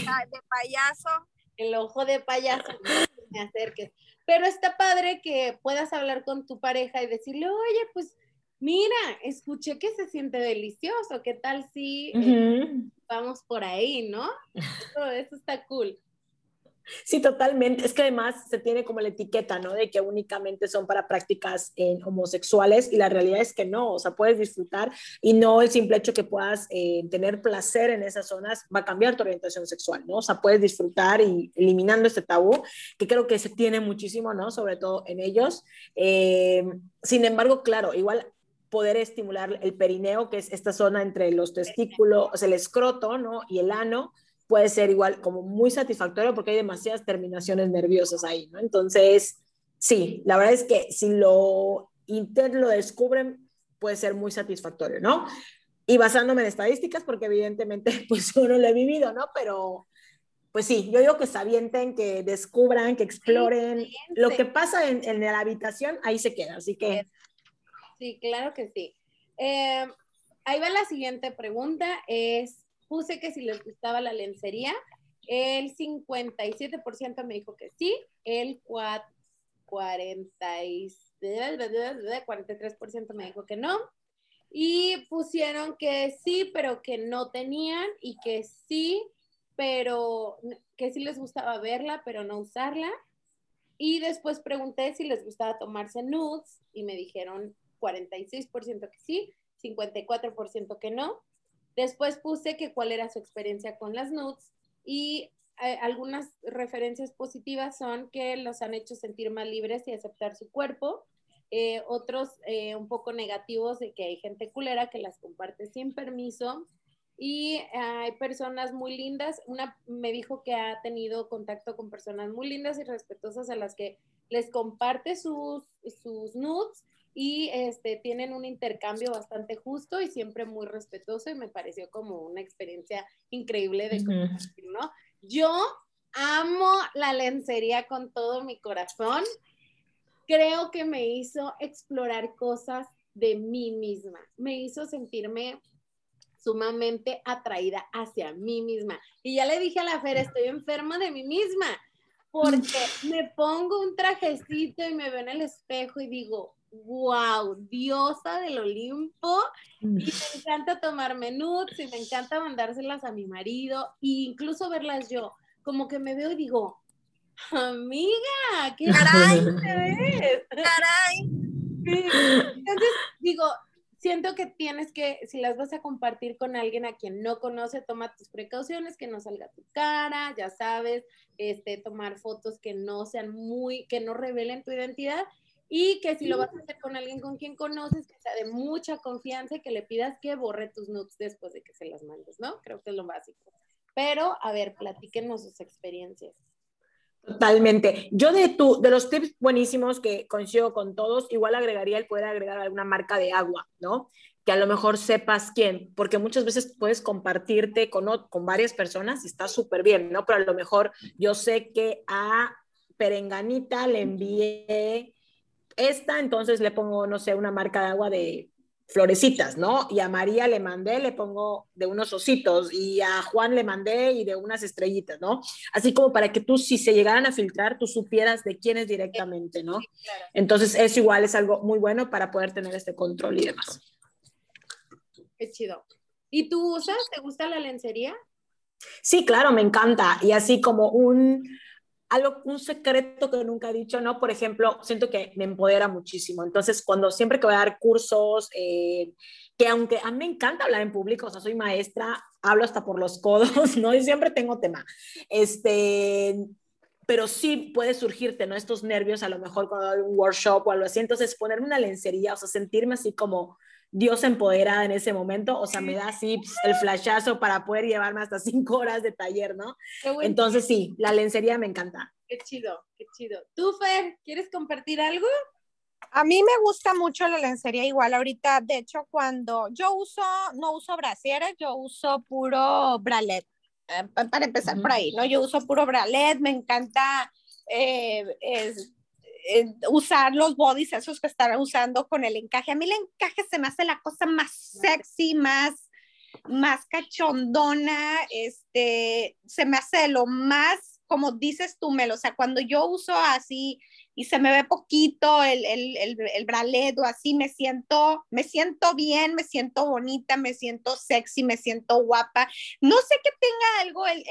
payaso. El ojo de payaso, no me acerques. Pero está padre que puedas hablar con tu pareja y decirle, oye, pues mira, escuché que se siente delicioso, ¿qué tal si eh, vamos por ahí, no? eso está cool. Sí, totalmente. Es que además se tiene como la etiqueta, ¿no? De que únicamente son para prácticas homosexuales y la realidad es que no, o sea, puedes disfrutar y no el simple hecho que puedas eh, tener placer en esas zonas va a cambiar tu orientación sexual, ¿no? O sea, puedes disfrutar y eliminando este tabú, que creo que se tiene muchísimo, ¿no? Sobre todo en ellos. Eh, sin embargo, claro, igual poder estimular el perineo, que es esta zona entre los testículos, el escroto, ¿no? Y el ano, puede ser igual como muy satisfactorio porque hay demasiadas terminaciones nerviosas ahí, ¿no? Entonces, sí, la verdad es que si lo inter lo descubren, puede ser muy satisfactorio, ¿no? Y basándome en estadísticas, porque evidentemente pues yo no lo he vivido, ¿no? Pero pues sí, yo digo que se avienten, que descubran, que exploren. Lo que pasa en, en, la habitación, ahí se queda, así que... Sí, claro que sí. Eh, ahí va la siguiente pregunta, es puse que si les gustaba la lencería, el 57% me dijo que sí, el 43% me dijo que no, y pusieron que sí, pero que no tenían, y que sí, pero que sí les gustaba verla, pero no usarla. Y después pregunté si les gustaba tomarse nudes y me dijeron 46% que sí, 54% que no. Después puse que cuál era su experiencia con las nudes y eh, algunas referencias positivas son que los han hecho sentir más libres y aceptar su cuerpo. Eh, otros eh, un poco negativos de que hay gente culera que las comparte sin permiso. Y hay personas muy lindas. Una me dijo que ha tenido contacto con personas muy lindas y respetuosas a las que les comparte sus, sus nudes y este, tienen un intercambio bastante justo y siempre muy respetuoso y me pareció como una experiencia increíble de compartir, ¿no? Yo amo la lencería con todo mi corazón. Creo que me hizo explorar cosas de mí misma, me hizo sentirme sumamente atraída hacia mí misma. Y ya le dije a la Fer, estoy enferma de mí misma, porque me pongo un trajecito y me veo en el espejo y digo, wow, diosa del Olimpo. Y me encanta tomar nudes y me encanta mandárselas a mi marido e incluso verlas yo. Como que me veo y digo, amiga, qué caray te ves. Caray. Entonces, digo, siento que tienes que, si las vas a compartir con alguien a quien no conoce, toma tus precauciones, que no salga tu cara, ya sabes, este, tomar fotos que no sean muy, que no revelen tu identidad y que si lo vas a hacer con alguien con quien conoces, que sea de mucha confianza y que le pidas que borre tus nudes después de que se las mandes, ¿no? Creo que es lo básico. Pero, a ver, platíquenos sus experiencias. Totalmente. Yo de tu, de los tips buenísimos que coincido con todos, igual agregaría el poder agregar alguna marca de agua, ¿no? Que a lo mejor sepas quién, porque muchas veces puedes compartirte con, con varias personas y está súper bien, ¿no? Pero a lo mejor yo sé que a Perenganita le envié esta, entonces le pongo, no sé, una marca de agua de florecitas, ¿no? Y a María le mandé, le pongo de unos ositos, y a Juan le mandé y de unas estrellitas, ¿no? Así como para que tú, si se llegaran a filtrar, tú supieras de quién es directamente, ¿no? Entonces, eso igual es algo muy bueno para poder tener este control y demás. Qué chido. ¿Y tú usas? ¿Te gusta la lencería? Sí, claro, me encanta. Y así como un, algo, un secreto que nunca he dicho, ¿no? Por ejemplo, siento que me empodera muchísimo. Entonces, cuando siempre que voy a dar cursos, eh, que aunque a mí me encanta hablar en público, o sea, soy maestra, hablo hasta por los codos, ¿no? Y siempre tengo tema. Este, pero sí puede surgirte, ¿no? Estos nervios, a lo mejor cuando hay un workshop o algo así. Entonces, ponerme una lencería, o sea, sentirme así como Dios empoderada en ese momento, o sea, me da así el flashazo para poder llevarme hasta cinco horas de taller, ¿no? Entonces sí, la lencería me encanta. Qué chido, qué chido. ¿Tú, Fer, quieres compartir algo? A mí me gusta mucho la lencería igual ahorita, de hecho, cuando yo uso, no uso brasieres, yo uso puro bralet, eh, para empezar por ahí, ¿no? Yo uso puro bralet, me encanta eh, eh, usar los bodies, esos que están usando con el encaje. A mí el encaje se me hace la cosa más sexy, más, más cachondona, este, se me hace lo más, como dices tú, Mel, o sea, cuando yo uso así y se me ve poquito el, el, el, el bralet o así, me siento, me siento bien, me siento bonita, me siento sexy, me siento guapa. No sé que tenga algo el,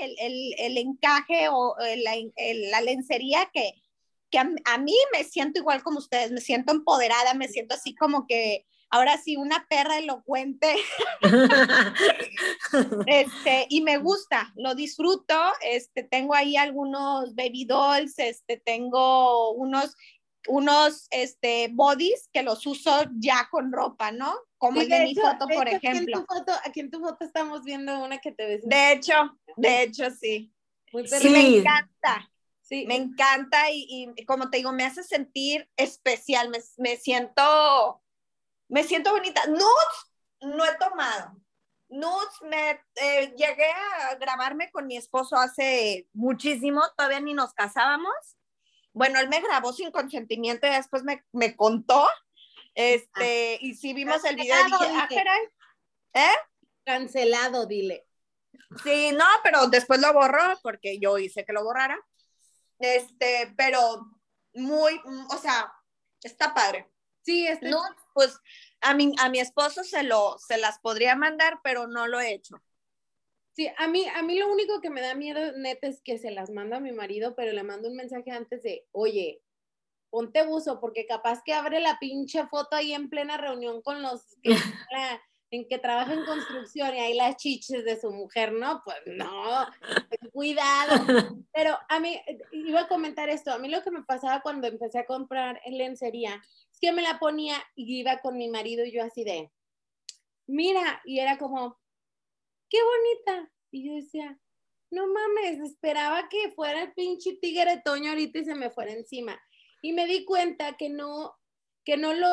el, encaje o la lencería que, que a, mí me siento igual como ustedes, me siento empoderada, me siento así como que ahora sí una perra elocuente. este, y me gusta, lo disfruto. Este, tengo ahí algunos baby dolls, este, tengo unos unos este, bodies que los uso ya con ropa, ¿no? Como el de, mi foto, por ejemplo. Aquí en, tu foto, aquí en tu foto estamos viendo una que te ves. De hecho, de hecho, sí. Muy sí. me encanta. Me encanta y, como te digo, me hace sentir especial, me, siento, me siento bonita. Nudes no he tomado. Nudes me eh, llegué a grabarme con mi esposo hace muchísimo, todavía ni nos casábamos. Bueno, él me grabó sin consentimiento y después me, me contó. Este, y sí vimos el video y dije, ah, ¿Eh? Cancelado, dile. Sí, no, pero después lo borró porque yo hice que lo borrara. Este, pero muy, o sea, está padre. Sí, este... No, pues a mi, a mi esposo se, lo, se las podría mandar, pero no lo he hecho. Sí, a mí, a mí lo único que me da miedo, neta, es que se las manda a mi marido, pero le mando un mensaje antes de, oye, ponte buzo, porque capaz que abre la pinche foto ahí en plena reunión con los que, en que trabaja en construcción y ahí las chiches de su mujer, ¿no? Pues no, cuidado. Pero a mí, iba a comentar esto, a mí lo que me pasaba cuando empecé a comprar en lencería, es que me la ponía y iba con mi marido y yo así de, mira, y era como, qué bonita. Y yo decía, no mames, esperaba que fuera el pinche tigre Toño ahorita y se me fuera encima. Y me di cuenta que no, que no lo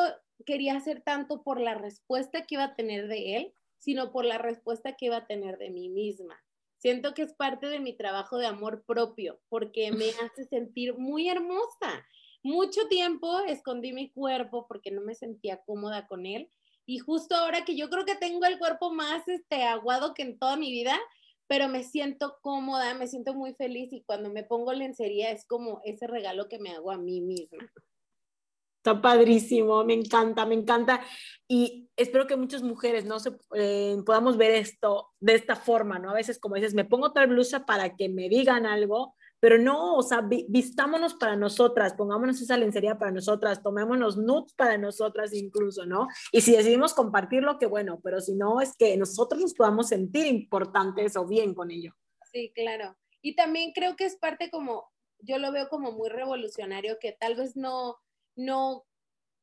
quería hacer tanto por la respuesta que iba a tener de él, sino por la respuesta que iba a tener de mí misma. Siento que es parte de mi trabajo de amor propio, porque me hace sentir muy hermosa. Mucho tiempo escondí mi cuerpo porque no me sentía cómoda con él y justo ahora que yo creo que tengo el cuerpo más este, aguado que en toda mi vida, pero me siento cómoda, me siento muy feliz y cuando me pongo lencería es como ese regalo que me hago a mí misma. Está padrísimo, me encanta, me encanta. Y espero que muchas mujeres no se, eh, podamos ver esto de esta forma, ¿no? A veces, como dices, me pongo tal blusa para que me digan algo, pero no, o sea, vistámonos para nosotras, pongámonos esa lencería para nosotras, tomémonos nudes para nosotras incluso, ¿no? Y si decidimos compartirlo, qué bueno, pero si no, es que nosotros nos podamos sentir importantes o bien con ello. Sí, claro. Y también creo que es parte como, yo lo veo como muy revolucionario, que tal vez no, no,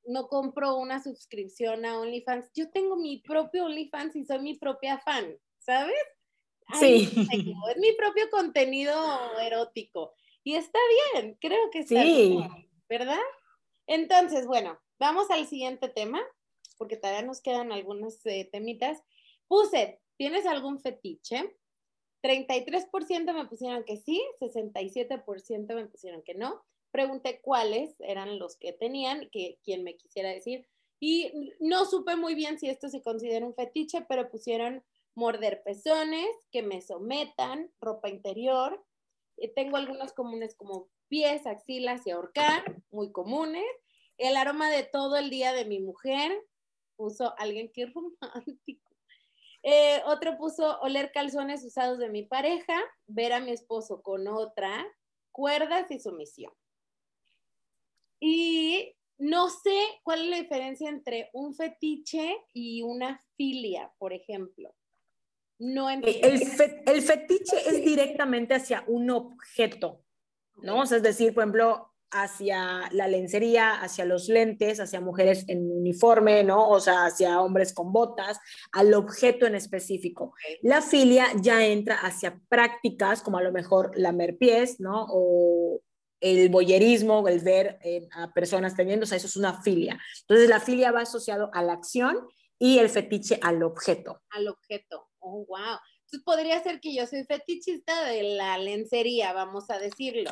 no compro una suscripción a OnlyFans. Yo tengo mi propio OnlyFans y soy mi propia fan, ¿sabes? sí. es mi propio contenido erótico. Y está bien, creo que está sí. bien, ¿verdad? Entonces, bueno, vamos al siguiente tema, porque todavía nos quedan algunos eh, temitas. Puse, ¿tienes algún fetiche? 33% me pusieron que sí, 67% me pusieron que no. Pregunté cuáles eran los que tenían, que quien me quisiera decir. Y no supe muy bien si esto se considera un fetiche, pero pusieron morder pezones, que me sometan, ropa interior. Eh, tengo algunos comunes como pies, axilas y ahorcar, muy comunes. El aroma de todo el día de mi mujer, puso alguien que romántico. Eh, otro puso oler calzones usados de mi pareja, ver a mi esposo con otra, cuerdas y sumisión. Y no sé cuál es la diferencia entre un fetiche y una filia, por ejemplo. No eh, el, fetiche es directamente hacia un objeto, ¿no? es decir, por ejemplo, hacia la lencería, hacia los lentes, hacia mujeres en uniforme, ¿no? O sea, hacia hombres con botas, al objeto en específico. La filia ya entra hacia prácticas como a lo mejor lamer pies, ¿no? O el boyerismo, el ver eh, a personas teniendo, o sea, eso es una filia. Entonces, la filia va asociado a la acción y el fetiche al objeto. Al objeto. Oh, wow. Entonces podría ser que yo soy fetichista de la lencería, vamos a decirlo.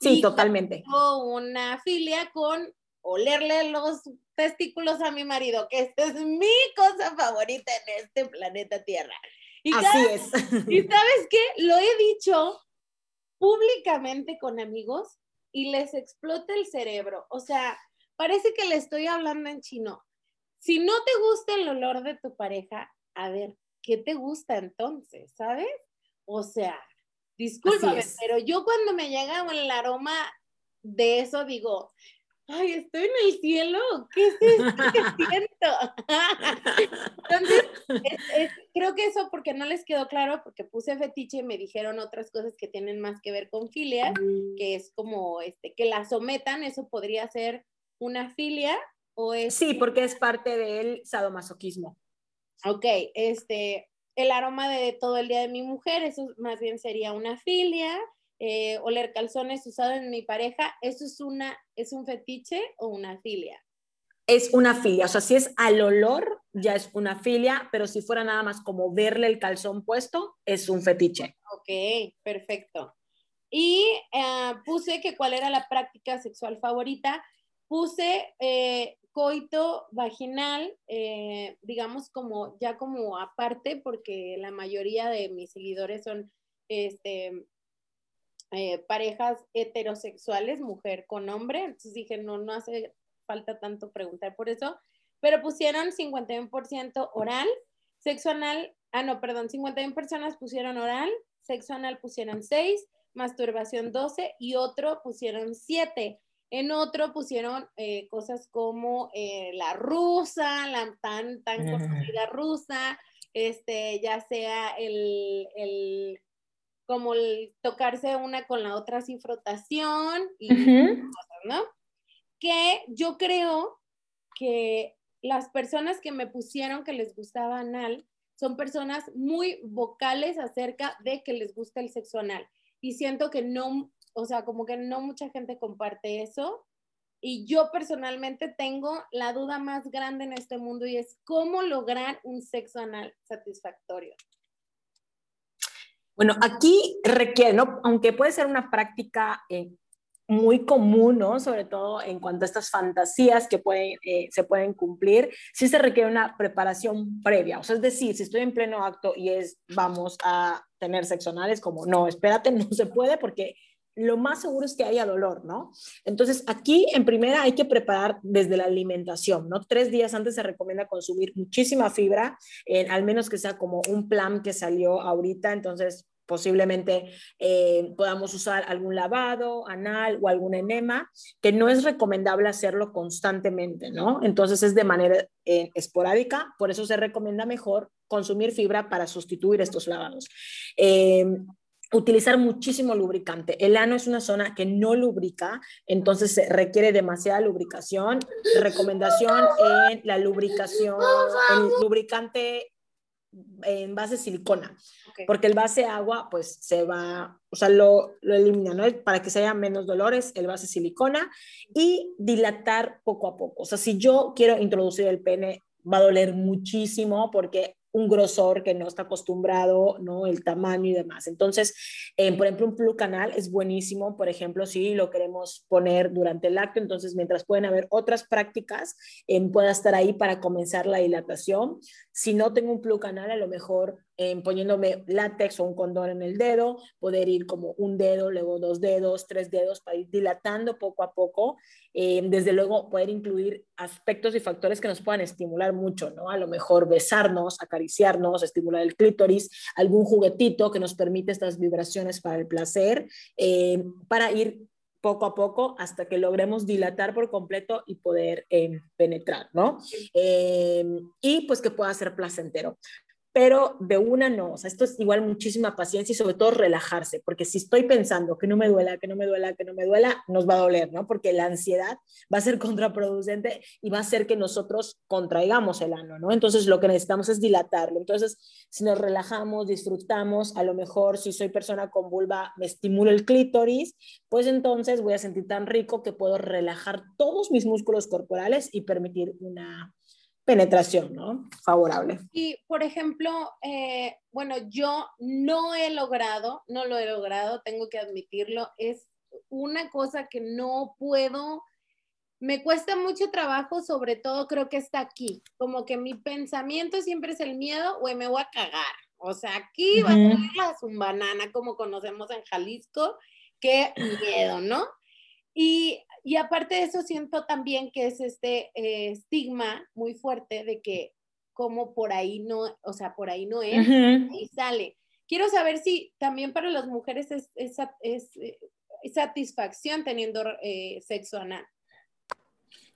Sí, totalmente. Tengo una filia con olerle los testículos a mi marido, que esta es mi cosa favorita en este planeta Tierra. Y Así es. Y sabes qué, lo he dicho públicamente con amigos y les explota el cerebro. O sea, parece que le estoy hablando en chino. Si no te gusta el olor de tu pareja, a ver, ¿qué te gusta entonces? ¿Sabes? O sea, discúlpame, pero yo cuando me llega el aroma de eso digo, ay, estoy en el cielo, ¿qué es esto que siento? Entonces, creo que eso porque no les quedó claro, porque puse fetiche y me dijeron otras cosas que tienen más que ver con filia, mm. que es como este, que la sometan, eso podría ser una filia o es... Sí, porque es parte del sadomasoquismo. Ok, este, el aroma de todo el día de mi mujer, eso más bien sería una filia. Eh, oler calzones usado en mi pareja, ¿eso es, una, es un fetiche o una filia? Es una filia, o sea, si es al olor, ya es una filia, pero si fuera nada más como verle el calzón puesto, es un fetiche. Ok, perfecto. Y eh, puse que cuál era la práctica sexual favorita. Puse eh, coito vaginal, eh, digamos como ya como aparte, porque la mayoría de mis seguidores son este, eh, parejas heterosexuales, mujer con hombre, entonces dije, no, no hace falta tanto preguntar por eso, pero pusieron 51% oral, sexo anal ah, no, perdón, 51 personas pusieron oral, sexo anal pusieron 6, masturbación 12 y otro pusieron 7. En otro pusieron eh, cosas como eh, la rusa, la tan, tan conocida rusa, este, ya sea el, el como el tocarse una con la otra sin frotación y cosas, ¿no? Que yo creo que las personas que me pusieron que les gustaba anal son personas muy vocales acerca de que les gusta el sexo anal. Y siento que no, o sea, como que no mucha gente comparte eso. Y yo personalmente tengo la duda más grande en este mundo y es cómo lograr un sexo anal satisfactorio. Bueno, aquí requiere, ¿no? aunque puede ser una práctica eh, muy común, ¿no? Sobre todo en cuanto a estas fantasías que eh, se pueden cumplir, sí se requiere una preparación previa. O sea, es decir, si estoy en pleno acto y es, vamos a tener sexo anal, es como, no, espérate, no se puede porque lo más seguro es que haya dolor, ¿no? Entonces, aquí en primera hay que preparar desde la alimentación, ¿no? Tres días antes se recomienda consumir muchísima fibra, al menos que sea como un plan que salió ahorita, entonces posiblemente eh, podamos usar algún lavado anal o algún enema, que no es recomendable hacerlo constantemente, ¿no? Entonces es de manera eh, esporádica, por eso se recomienda mejor consumir fibra para sustituir estos lavados. Eh, utilizar muchísimo lubricante. El ano es una zona que no lubrica, entonces se requiere demasiada lubricación. Recomendación en la lubricación, el lubricante en base silicona, porque el base agua pues se va, o sea, lo, lo elimina, ¿no? Para que se haya menos dolores, el base silicona y dilatar poco a poco. O sea, si yo quiero introducir el pene, va a doler muchísimo porque un grosor que no está acostumbrado, ¿no? El tamaño y demás. Entonces, eh, por ejemplo, un plug canal es buenísimo, por ejemplo, si lo queremos poner durante el acto, entonces mientras pueden haber otras prácticas, eh, pueda estar ahí para comenzar la dilatación. Si no tengo un plug canal, a lo mejor poniéndome látex o un condón en el dedo, poder ir como un dedo, luego dos dedos, tres dedos para ir dilatando poco a poco. Eh, desde luego, poder incluir aspectos y factores que nos puedan estimular mucho, ¿no? A lo mejor besarnos, acariciarnos, estimular el clítoris, algún juguetito que nos permite estas vibraciones para el placer, eh, para ir poco a poco hasta que logremos dilatar por completo y poder eh, penetrar, ¿no? y pues que pueda ser placentero pero de una no. O sea, esto es igual muchísima paciencia y sobre todo relajarse, porque si estoy pensando que no me duela, que no me duela, que no me duela, nos va a doler, ¿no? Porque la ansiedad va a ser contraproducente y va a hacer que nosotros contraigamos el ano, ¿no? Entonces lo que necesitamos es dilatarlo. Entonces, si nos relajamos, disfrutamos, a lo mejor si soy persona con vulva, me estimulo el clítoris, pues entonces voy a sentir tan rico que puedo relajar todos mis músculos corporales y permitir una penetración, ¿no? Favorable. Y, por ejemplo, eh, bueno, yo no he logrado, no lo he logrado, tengo que admitirlo, es una cosa que no puedo, me cuesta mucho trabajo, sobre todo creo que está aquí, como que mi pensamiento siempre es el miedo, o me voy a cagar. O sea, aquí va a salir la zumbanana, como conocemos en Jalisco, qué miedo, ¿no? Y y aparte de eso, siento también que es este eh, estigma muy fuerte de que como por ahí no, o sea, por ahí no es y sale. Quiero saber si también para las mujeres es, es, eh, satisfacción teniendo eh, sexo anal.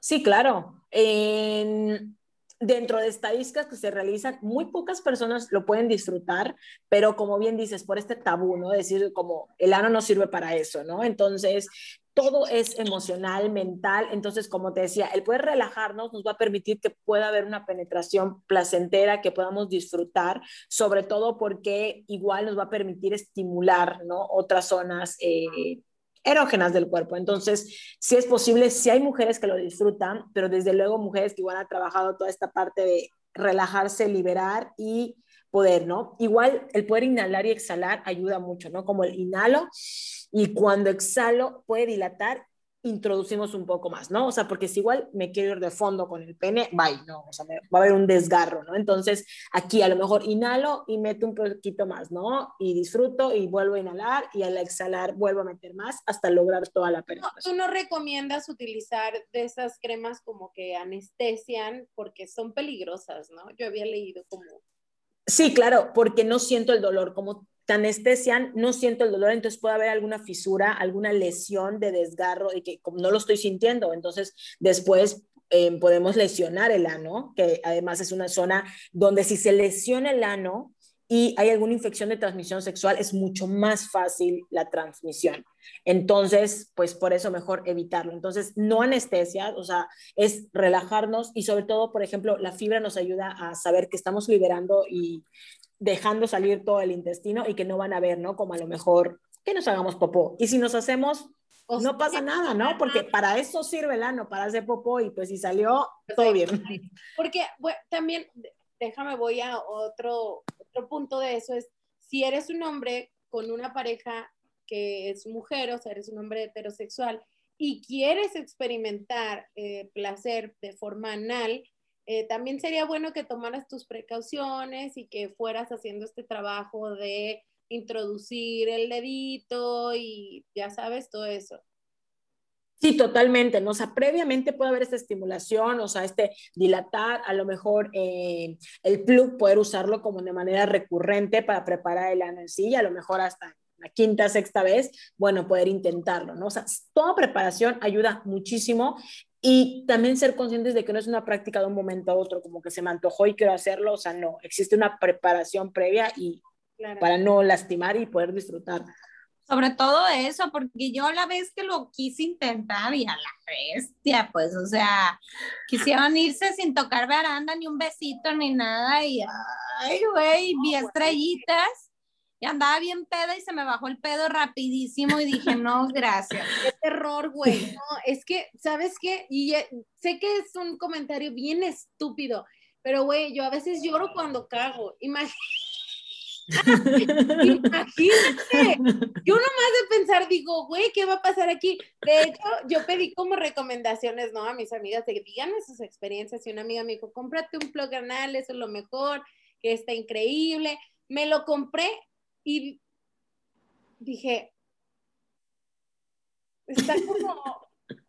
Sí, claro. En, dentro de estadísticas que se realizan, muy pocas personas lo pueden disfrutar, pero como bien dices, por este tabú, ¿no? Decir como el ano no sirve para eso, ¿no? Entonces, todo es emocional, mental. Entonces, como te decía, el poder relajarnos nos va a permitir que pueda haber una penetración placentera, que podamos disfrutar, sobre todo porque igual nos va a permitir estimular ¿no? otras zonas. Eh, erógenas del cuerpo. Entonces, si es posible, si hay mujeres que lo disfrutan, pero desde luego mujeres que igual han trabajado toda esta parte de relajarse, liberar y poder, ¿no? Igual el poder inhalar y exhalar ayuda mucho, ¿no? Como el inhalo y cuando exhalo puede dilatar, introducimos un poco más, ¿no? O sea, porque si igual me quiero ir de fondo con el pene, bye, no, o sea, va a haber un desgarro, ¿no? Entonces, aquí a lo mejor inhalo y meto un poquito más, ¿no? Y disfruto y vuelvo a inhalar y al exhalar vuelvo a meter más hasta lograr toda la penetración. ¿Tú no recomiendas utilizar de esas cremas como que anestesian porque son peligrosas, ¿no? Yo había leído como Sí, claro, porque no siento el dolor. Como te anestesian, no siento el dolor, entonces puede haber alguna fisura, alguna lesión de desgarro y que como no lo estoy sintiendo, entonces después eh, podemos lesionar el ano, que además es una zona donde si se lesiona el ano y hay alguna infección de transmisión sexual, es mucho más fácil la transmisión. Entonces, pues por eso mejor evitarlo. Entonces, no anestesia, o sea, es relajarnos y sobre todo, por ejemplo, la fibra nos ayuda a saber que estamos liberando y dejando salir todo el intestino y que no van a ver, ¿no? Como a lo mejor que nos hagamos popó. Y si nos hacemos, no pasa nada, ¿no? Porque para eso sirve el ano, para hacer popó y pues si salió, todo bien. Porque bueno, también, déjame, voy a otro, otro punto de eso, es si eres un hombre con una pareja que es mujer, o sea, eres un hombre heterosexual y quieres experimentar eh, placer de forma anal, eh, también sería bueno que tomaras tus precauciones y que fueras haciendo este trabajo de introducir el dedito y ya sabes todo eso. Sí, totalmente, ¿no? O sea, previamente puede haber esta estimulación, o sea, este dilatar, a lo mejor eh, el plug poder usarlo como de manera recurrente para preparar el ano en sí, a lo mejor hasta la quinta, sexta vez, bueno, poder intentarlo, ¿no? O sea, toda preparación ayuda muchísimo y también ser conscientes de que no es una práctica de un momento a otro, como que se me antojó y quiero hacerlo, o sea, no, existe una preparación previa y para no lastimar y poder disfrutar. Sobre todo eso, porque yo la vez que lo quise intentar y a la bestia, pues, o sea, quisieron irse sin tocar baranda, ni un besito, ni nada, y ay, güey, vi estrellitas y andaba bien peda y se me bajó el pedo rapidísimo y dije, no, gracias. Qué terror, güey. No, es que, ¿sabes qué? Y eh, sé que es un comentario bien estúpido, pero güey, yo a veces lloro cuando cago. Imagínate. Imagínate, yo nomás de pensar digo, güey, ¿qué va a pasar aquí? De hecho, yo pedí como recomendaciones, ¿no? A mis amigas de que díganme sus experiencias y una amiga me dijo, cómprate un plug anal, eso es lo mejor, que está increíble. Me lo compré y dije, está como,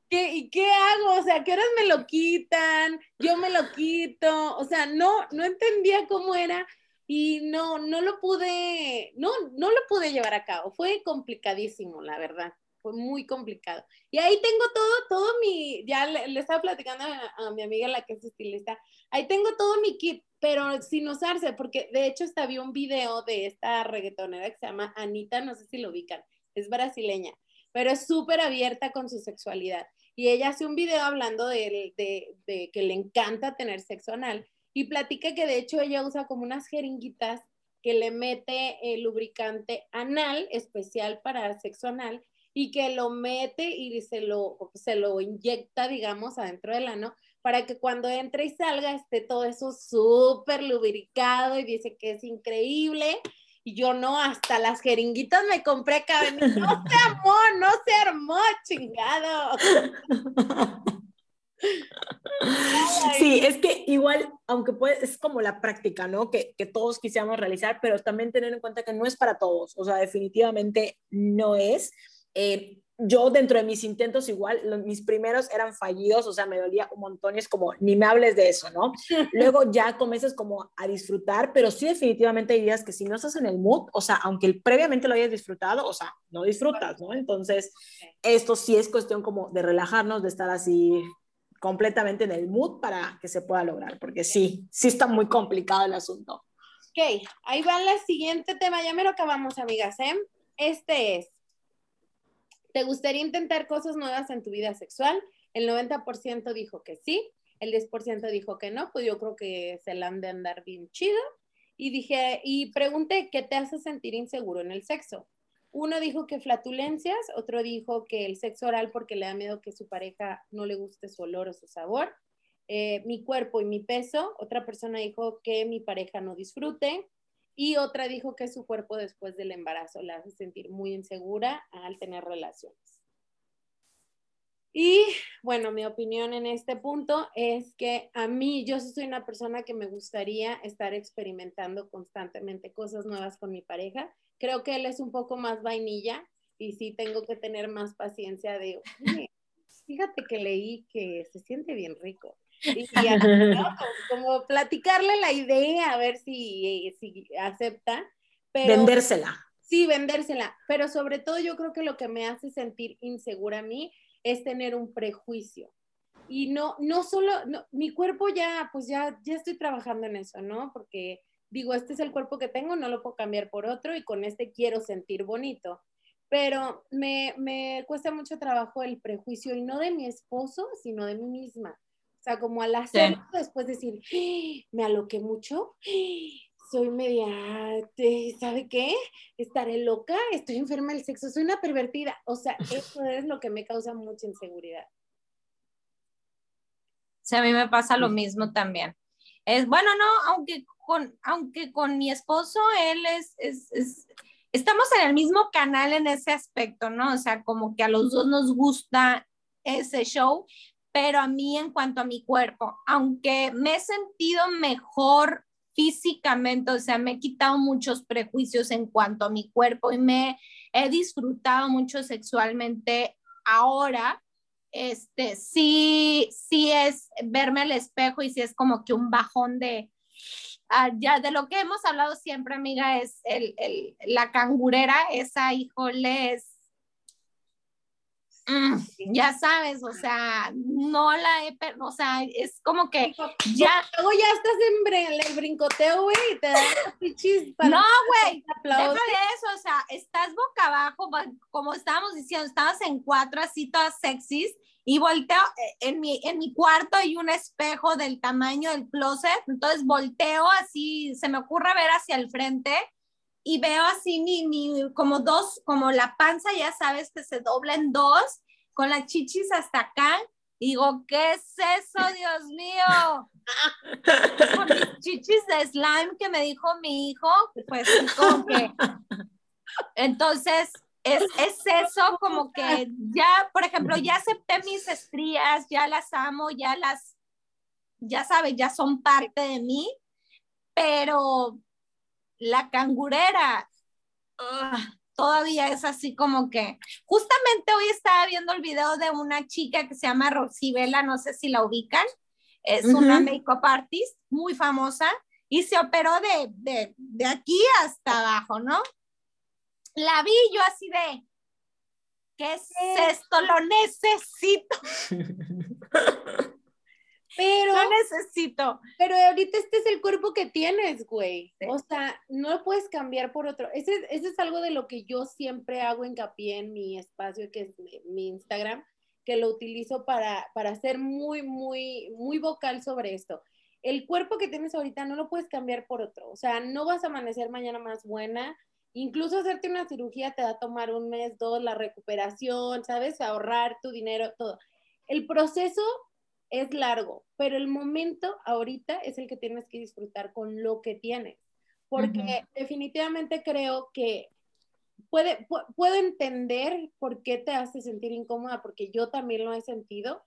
¿qué, ¿y qué hago? O sea, ¿qué horas me lo quitan? Yo me lo quito. O sea, no, no entendía cómo era y no, no lo pude, no, no lo pude llevar a cabo. Fue complicadísimo, la verdad. Fue muy complicado. Y ahí tengo todo, todo mi, ya le, estaba platicando a, a, mi amiga la que es estilista, ahí tengo todo mi kit pero sin usarse, porque de hecho hasta vi un video de esta reggaetonera que se llama Anita, no sé si lo ubican, es brasileña, pero es súper abierta con su sexualidad. Y ella hace un video hablando de, de, que le encanta tener sexo anal y platica que de hecho ella usa como unas jeringuitas que le mete el lubricante anal especial para sexo anal y que lo mete y se lo, se lo inyecta, digamos, adentro del ano para que cuando entre y salga esté todo eso súper lubricado y dice que es increíble. Y yo no, hasta las jeringuitas me compré caben. No se armó, no se armó, chingado. Sí, es que igual, aunque puede, es como la práctica, ¿no? Que, que, todos quisiéramos realizar, pero también tener en cuenta que no es para todos, o sea, definitivamente no es. Eh, yo dentro de mis intentos igual, mis primeros eran fallidos, o sea, me dolía un montón y es como, ni me hables de eso, ¿no? Luego ya comienzas como a disfrutar, pero sí definitivamente hay días que si no estás en el mood, o sea, aunque previamente lo hayas disfrutado, o sea, no disfrutas, ¿no? Entonces, esto sí es cuestión como de relajarnos, de estar así completamente en el mood para que se pueda lograr, porque sí, sí está muy complicado el asunto. Ok, ahí va el siguiente tema, ya me lo acabamos, amigas, ¿eh? Este es, ¿Te gustaría intentar cosas nuevas en tu vida sexual? El 90% dijo que sí, el 10% dijo que no, pues yo creo que se la han de andar bien chido. Y dije, y pregunté, ¿qué te hace sentir inseguro en el sexo? Uno dijo que flatulencias, otro dijo que el sexo oral porque le da miedo que su pareja no le guste su olor o su sabor. Eh, mi cuerpo y mi peso, otra persona dijo que mi pareja no disfrute, y otra dijo que su cuerpo después del embarazo la hace sentir muy insegura al tener relaciones. Y bueno, mi opinión en este punto es que a mí, yo soy una persona que me gustaría estar experimentando constantemente cosas nuevas con mi pareja. Creo que él es un poco más vainilla y sí tengo que tener más paciencia de, fíjate que leí que se siente bien rico. Y ya, como, platicarle la idea, a ver si, si acepta. vendérsela. Sí, vendérsela. Pero sobre todo yo creo que lo que me hace sentir insegura a mí es tener un prejuicio. Y no, no solo, mi cuerpo ya, pues ya, ya estoy trabajando en eso, ¿no? Porque digo, este es el cuerpo que tengo, no lo puedo cambiar por otro y con este quiero sentir bonito. Pero me, me cuesta mucho trabajo el prejuicio y no de mi esposo, sino de mí misma. O sea, como al hacerlo, después decir, ¡Ah! me aloqué mucho, soy media, ¿sabe qué? Estaré loca, estoy enferma del sexo, soy una pervertida. O sea, eso es lo que me causa mucha inseguridad. Sí, a mí me pasa lo mismo también. Es bueno, no, aunque con, aunque con mi esposo, él es, es, es, estamos en el mismo canal en ese aspecto, ¿no? O sea, como que a los dos nos gusta ese show, pero a mí en cuanto a mi cuerpo, aunque me he sentido mejor físicamente, o sea, me he quitado muchos prejuicios en cuanto a mi cuerpo y me he disfrutado mucho sexualmente ahora, este, sí, sí es verme al espejo y sí es como que un bajón de, ah, ya de lo que hemos hablado siempre, amiga, es el, el, la cangurera, esa, híjole, es Mm, ya sabes, o sea, no la he, o sea, es como que ya. Luego ya estás en el brincoteo, güey, y te dan pichis No, güey, deja de eso, o sea, estás boca abajo, como estábamos diciendo, estabas en cuatro así todas sexys, y volteo, eh, en mi, en mi cuarto hay un espejo del tamaño del closet, entonces volteo así, se me ocurre ver hacia el frente, y veo así mi, mi, como dos, como la panza, ya sabes, que se dobla en dos, con las chichis hasta acá. Digo, ¿qué es eso, Dios mío? Con mis chichis de slime que me dijo mi hijo, pues como que. Entonces, es, es, eso como que ya, por ejemplo, ya acepté mis estrías, ya las amo, ya las, ya sabes, ya son parte de mí, pero la cangurera todavía es así como que, justamente hoy estaba viendo el video de una chica que se llama Rosibela, no sé si la ubican, es una makeup artist muy famosa y se operó de, de, de aquí hasta abajo, ¿no? La vi yo así de, ¿qué es esto? Lo necesito. Pero. No necesito. Pero ahorita este es el cuerpo que tienes, güey. O sea, no lo puedes cambiar por otro. Ese, ese, es algo de lo que yo siempre hago hincapié en mi espacio, que es mi Instagram, que lo utilizo para, para ser muy, muy, muy vocal sobre esto. El cuerpo que tienes ahorita no lo puedes cambiar por otro. O sea, no vas a amanecer mañana más buena. Incluso hacerte una cirugía te va a tomar un mes, dos, la recuperación, ¿sabes? Ahorrar tu dinero, todo. El proceso es largo, pero el momento ahorita es el que tienes que disfrutar con lo que tienes, porque definitivamente creo que puede, puedo entender por qué te hace sentir incómoda, porque yo también lo he sentido,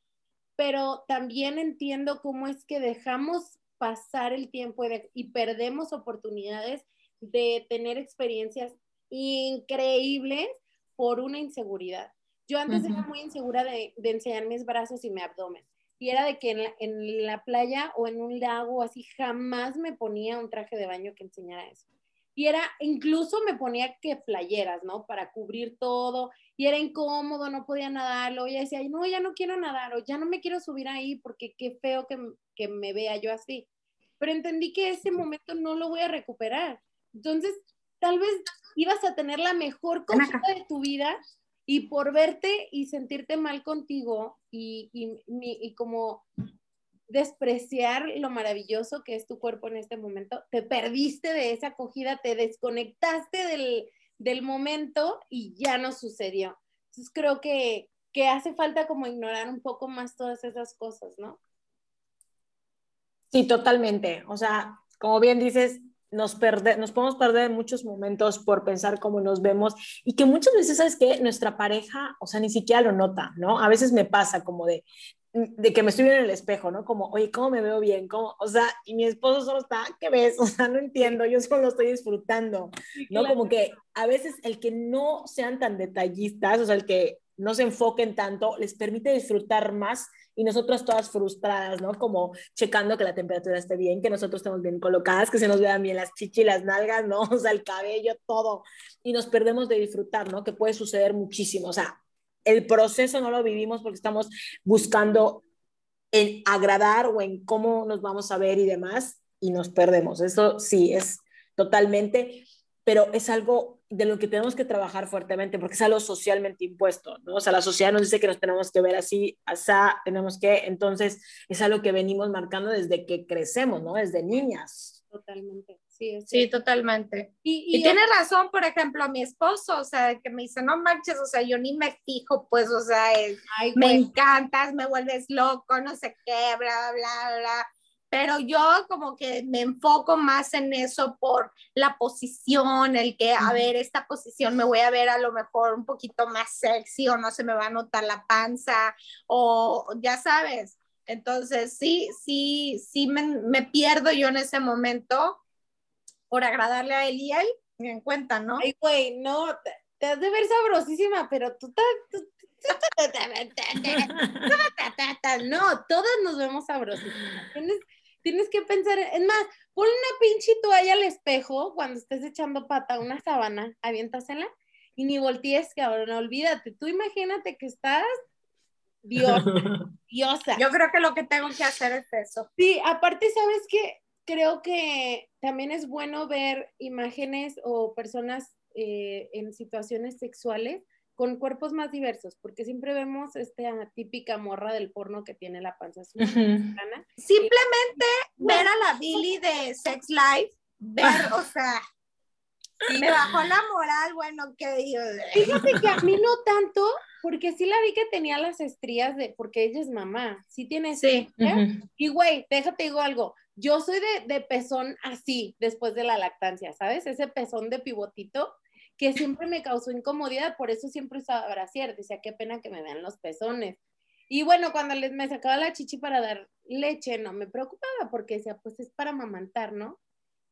pero también entiendo cómo es que dejamos pasar el tiempo y, perdemos oportunidades de tener experiencias increíbles por una inseguridad. Yo antes era muy insegura de, de enseñar mis brazos y mi abdomen y era de que en la, playa o en un lago así jamás me ponía un traje de baño que enseñara eso. Y era, incluso me ponía que playeras, ¿no? Para cubrir todo. Y era incómodo, no podía nadarlo. Y decía, no, ya no quiero nadar o ya no me quiero subir ahí porque qué feo que, que me vea yo así. Pero entendí que ese momento no lo voy a recuperar. Entonces, tal vez ibas a tener la mejor cosa de tu vida y por verte y sentirte mal contigo y, y, como despreciar lo maravilloso que es tu cuerpo en este momento, te perdiste de esa acogida, te desconectaste del, del momento y ya no sucedió. Entonces creo que, que hace falta como ignorar un poco más todas esas cosas, ¿no? Sí, totalmente. O sea, como bien dices, nos, perde, nos podemos perder muchos momentos por pensar cómo nos vemos y que muchas veces, ¿sabes que Nuestra pareja, o sea, ni siquiera lo nota, ¿no? A veces me pasa como de, de que me estoy viendo en el espejo, ¿no? Como, oye, ¿cómo me veo bien? ¿Cómo? O sea, y mi esposo solo está, ¿qué ves? O sea, no entiendo, yo solo lo estoy disfrutando, ¿no? Como que a veces el que no sean tan detallistas, o sea, el que no se enfoquen tanto, les permite disfrutar más y nosotros todas frustradas, ¿no? Como checando que la temperatura esté bien, que nosotros estemos bien colocadas, que se nos vean bien las chichis, las nalgas, ¿no? O sea, el cabello, todo. Y nos perdemos de disfrutar, ¿no? Que puede suceder muchísimo. O sea, el proceso no lo vivimos porque estamos buscando en agradar o en cómo nos vamos a ver y demás y nos perdemos. Eso sí, es totalmente, pero es algo de lo que tenemos que trabajar fuertemente porque es algo socialmente impuesto, ¿no? O sea, la sociedad nos dice que nos tenemos que ver así, así, tenemos que, entonces es algo que venimos marcando desde que crecemos, ¿no? Desde niñas. Totalmente. Sí, sí, totalmente. Y, y, tiene razón, por ejemplo, mi esposo, o sea, que me dice, no manches, o sea, yo ni me fijo, pues, o sea, me encantas, me vuelves loco, no sé qué, bla, bla, bla. Pero yo como que me enfoco más en eso por la posición, el que, a ver, esta posición me voy a ver a lo mejor un poquito más sexy o no se me va a notar la panza o ya sabes. Entonces, sí, sí, sí me, me pierdo yo en ese momento por agradarle a él y él, me en cuenta, ¿no? Ay, güey, no, te, has de ver sabrosísima, pero tú, no, todas nos vemos sabrosísimas. Tienes, tienes que pensar, es más, pon una pinche toalla al espejo cuando estés echando pata, una sábana, aviéntasela y ni voltees, cabrón, olvídate. Tú imagínate que estás Dios, diosa. Yo creo que lo que tengo que hacer es eso. Sí, aparte, ¿sabes qué? creo que también es bueno ver imágenes o personas eh, en situaciones sexuales con cuerpos más diversos, porque siempre vemos esta típica morra del porno que tiene la panza Simplemente ver a la Billy de Sex Life, ver, o sea, me bajó la moral, bueno, que digo. Fíjate que a mí no tanto, porque sí la vi que tenía las estrías de, porque ella es mamá, sí tiene sí. Y güey, déjate digo algo, yo soy de, pezón así después de la lactancia, ¿sabes? Ese pezón de pivotito que siempre me causó incomodidad, por eso siempre usaba brasier, decía, qué pena que me vean los pezones. Y bueno, cuando les, me sacaba la chichi para dar leche, no me preocupaba porque decía, pues es para amamantar, ¿no?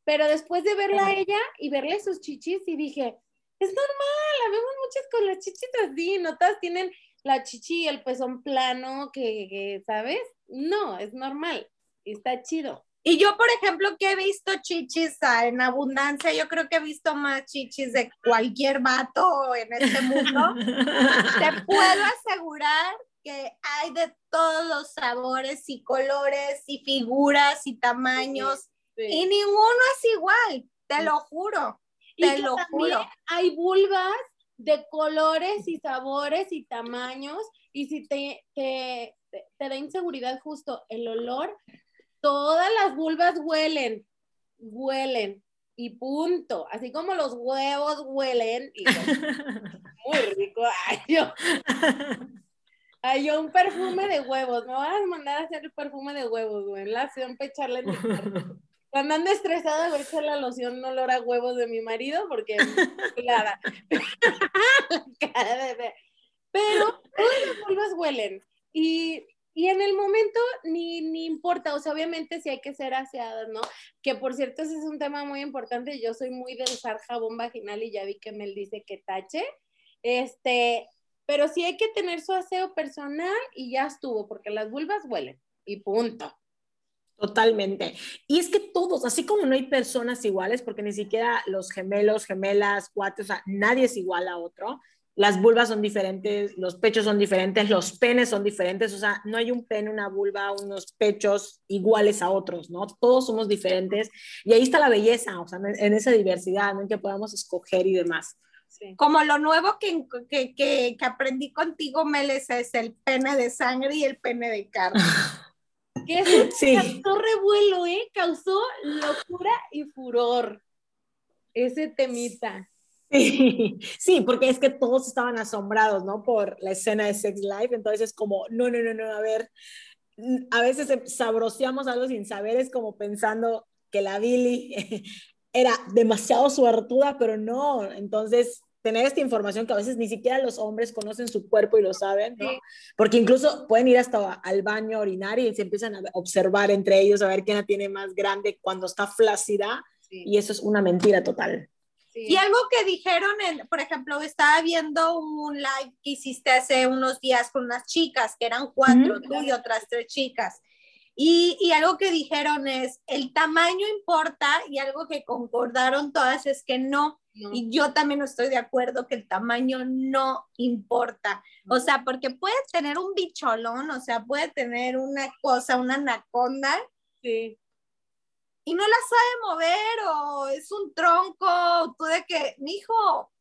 Pero después de verla a ella y verle sus chichis, y dije, es normal, la vemos muchas con las chichis así, no todas tienen la chichi y el pezón plano, que, ¿sabes? No, es normal, está chido. Y yo, por ejemplo, que he visto chichis en abundancia, yo creo que he visto más chichis de cualquier vato en este mundo. Te puedo asegurar que hay de todos los sabores y colores y figuras y tamaños y ninguno es igual, te lo juro, te lo juro. Hay vulvas de colores y sabores y tamaños y si te, te, te da inseguridad justo el olor, todas las vulvas huelen, huelen y punto. Así como los huevos huelen. Y muy rico. Ay, yo, ay, yo un perfume de huevos. Me vas a mandar a hacer el perfume de huevos, güey. La acción para echarle en Cuando ando estresada, voy a echar la loción olor a huevos de mi marido porque clara. Pero todas las vulvas huelen. Y y en el momento ni, ni importa, o sea, obviamente sí hay que ser aseadas, ¿no? Que por cierto, ese es un tema muy importante. Yo soy muy de usar jabón vaginal y ya vi que Mel dice que tache. Este, pero sí hay que tener su aseo personal y ya estuvo, porque las vulvas huelen y punto. Totalmente. Y es que todos, así como no hay personas iguales, porque ni siquiera los gemelos, gemelas, cuatro, o sea, nadie es igual a otro las vulvas son diferentes, los pechos son diferentes, los penes son diferentes, o sea, no hay un pene, una vulva, unos pechos iguales a otros, ¿no? Todos somos diferentes y ahí está la belleza, o sea, en esa diversidad, ¿no? En que podamos escoger y demás. Como lo nuevo que, que, que, que, aprendí contigo, Meles, es el pene de sangre y el pene de carne. que eso sí. causó revuelo, ¿eh? Causó locura y furor. Ese temita. Sí, sí, porque es que todos estaban asombrados, ¿no? Por la escena de Sex Life, entonces es como, no, no, no, no, a ver, a veces em, sabroseamos algo sin saber, es como pensando que la Billy era demasiado suertuda, pero no, entonces tener esta información que a veces ni siquiera los hombres conocen su cuerpo y lo saben, ¿no? Porque incluso pueden ir hasta al baño a orinar y se empiezan a observar entre ellos a ver quién la tiene más grande cuando está flácida y eso es una mentira total. Y algo que dijeron, en, por ejemplo, estaba viendo un live que hiciste hace unos días con unas chicas, que eran cuatro, tú y otras tres chicas. Y, y, algo que dijeron es, el tamaño importa y algo que concordaron todas es que no. Y yo también estoy de acuerdo que el tamaño no importa. O sea, porque puede tener un bicholón, o sea, puede tener una cosa, una anaconda. Sí y no la sabe mover o es un tronco, tú de que, hijo.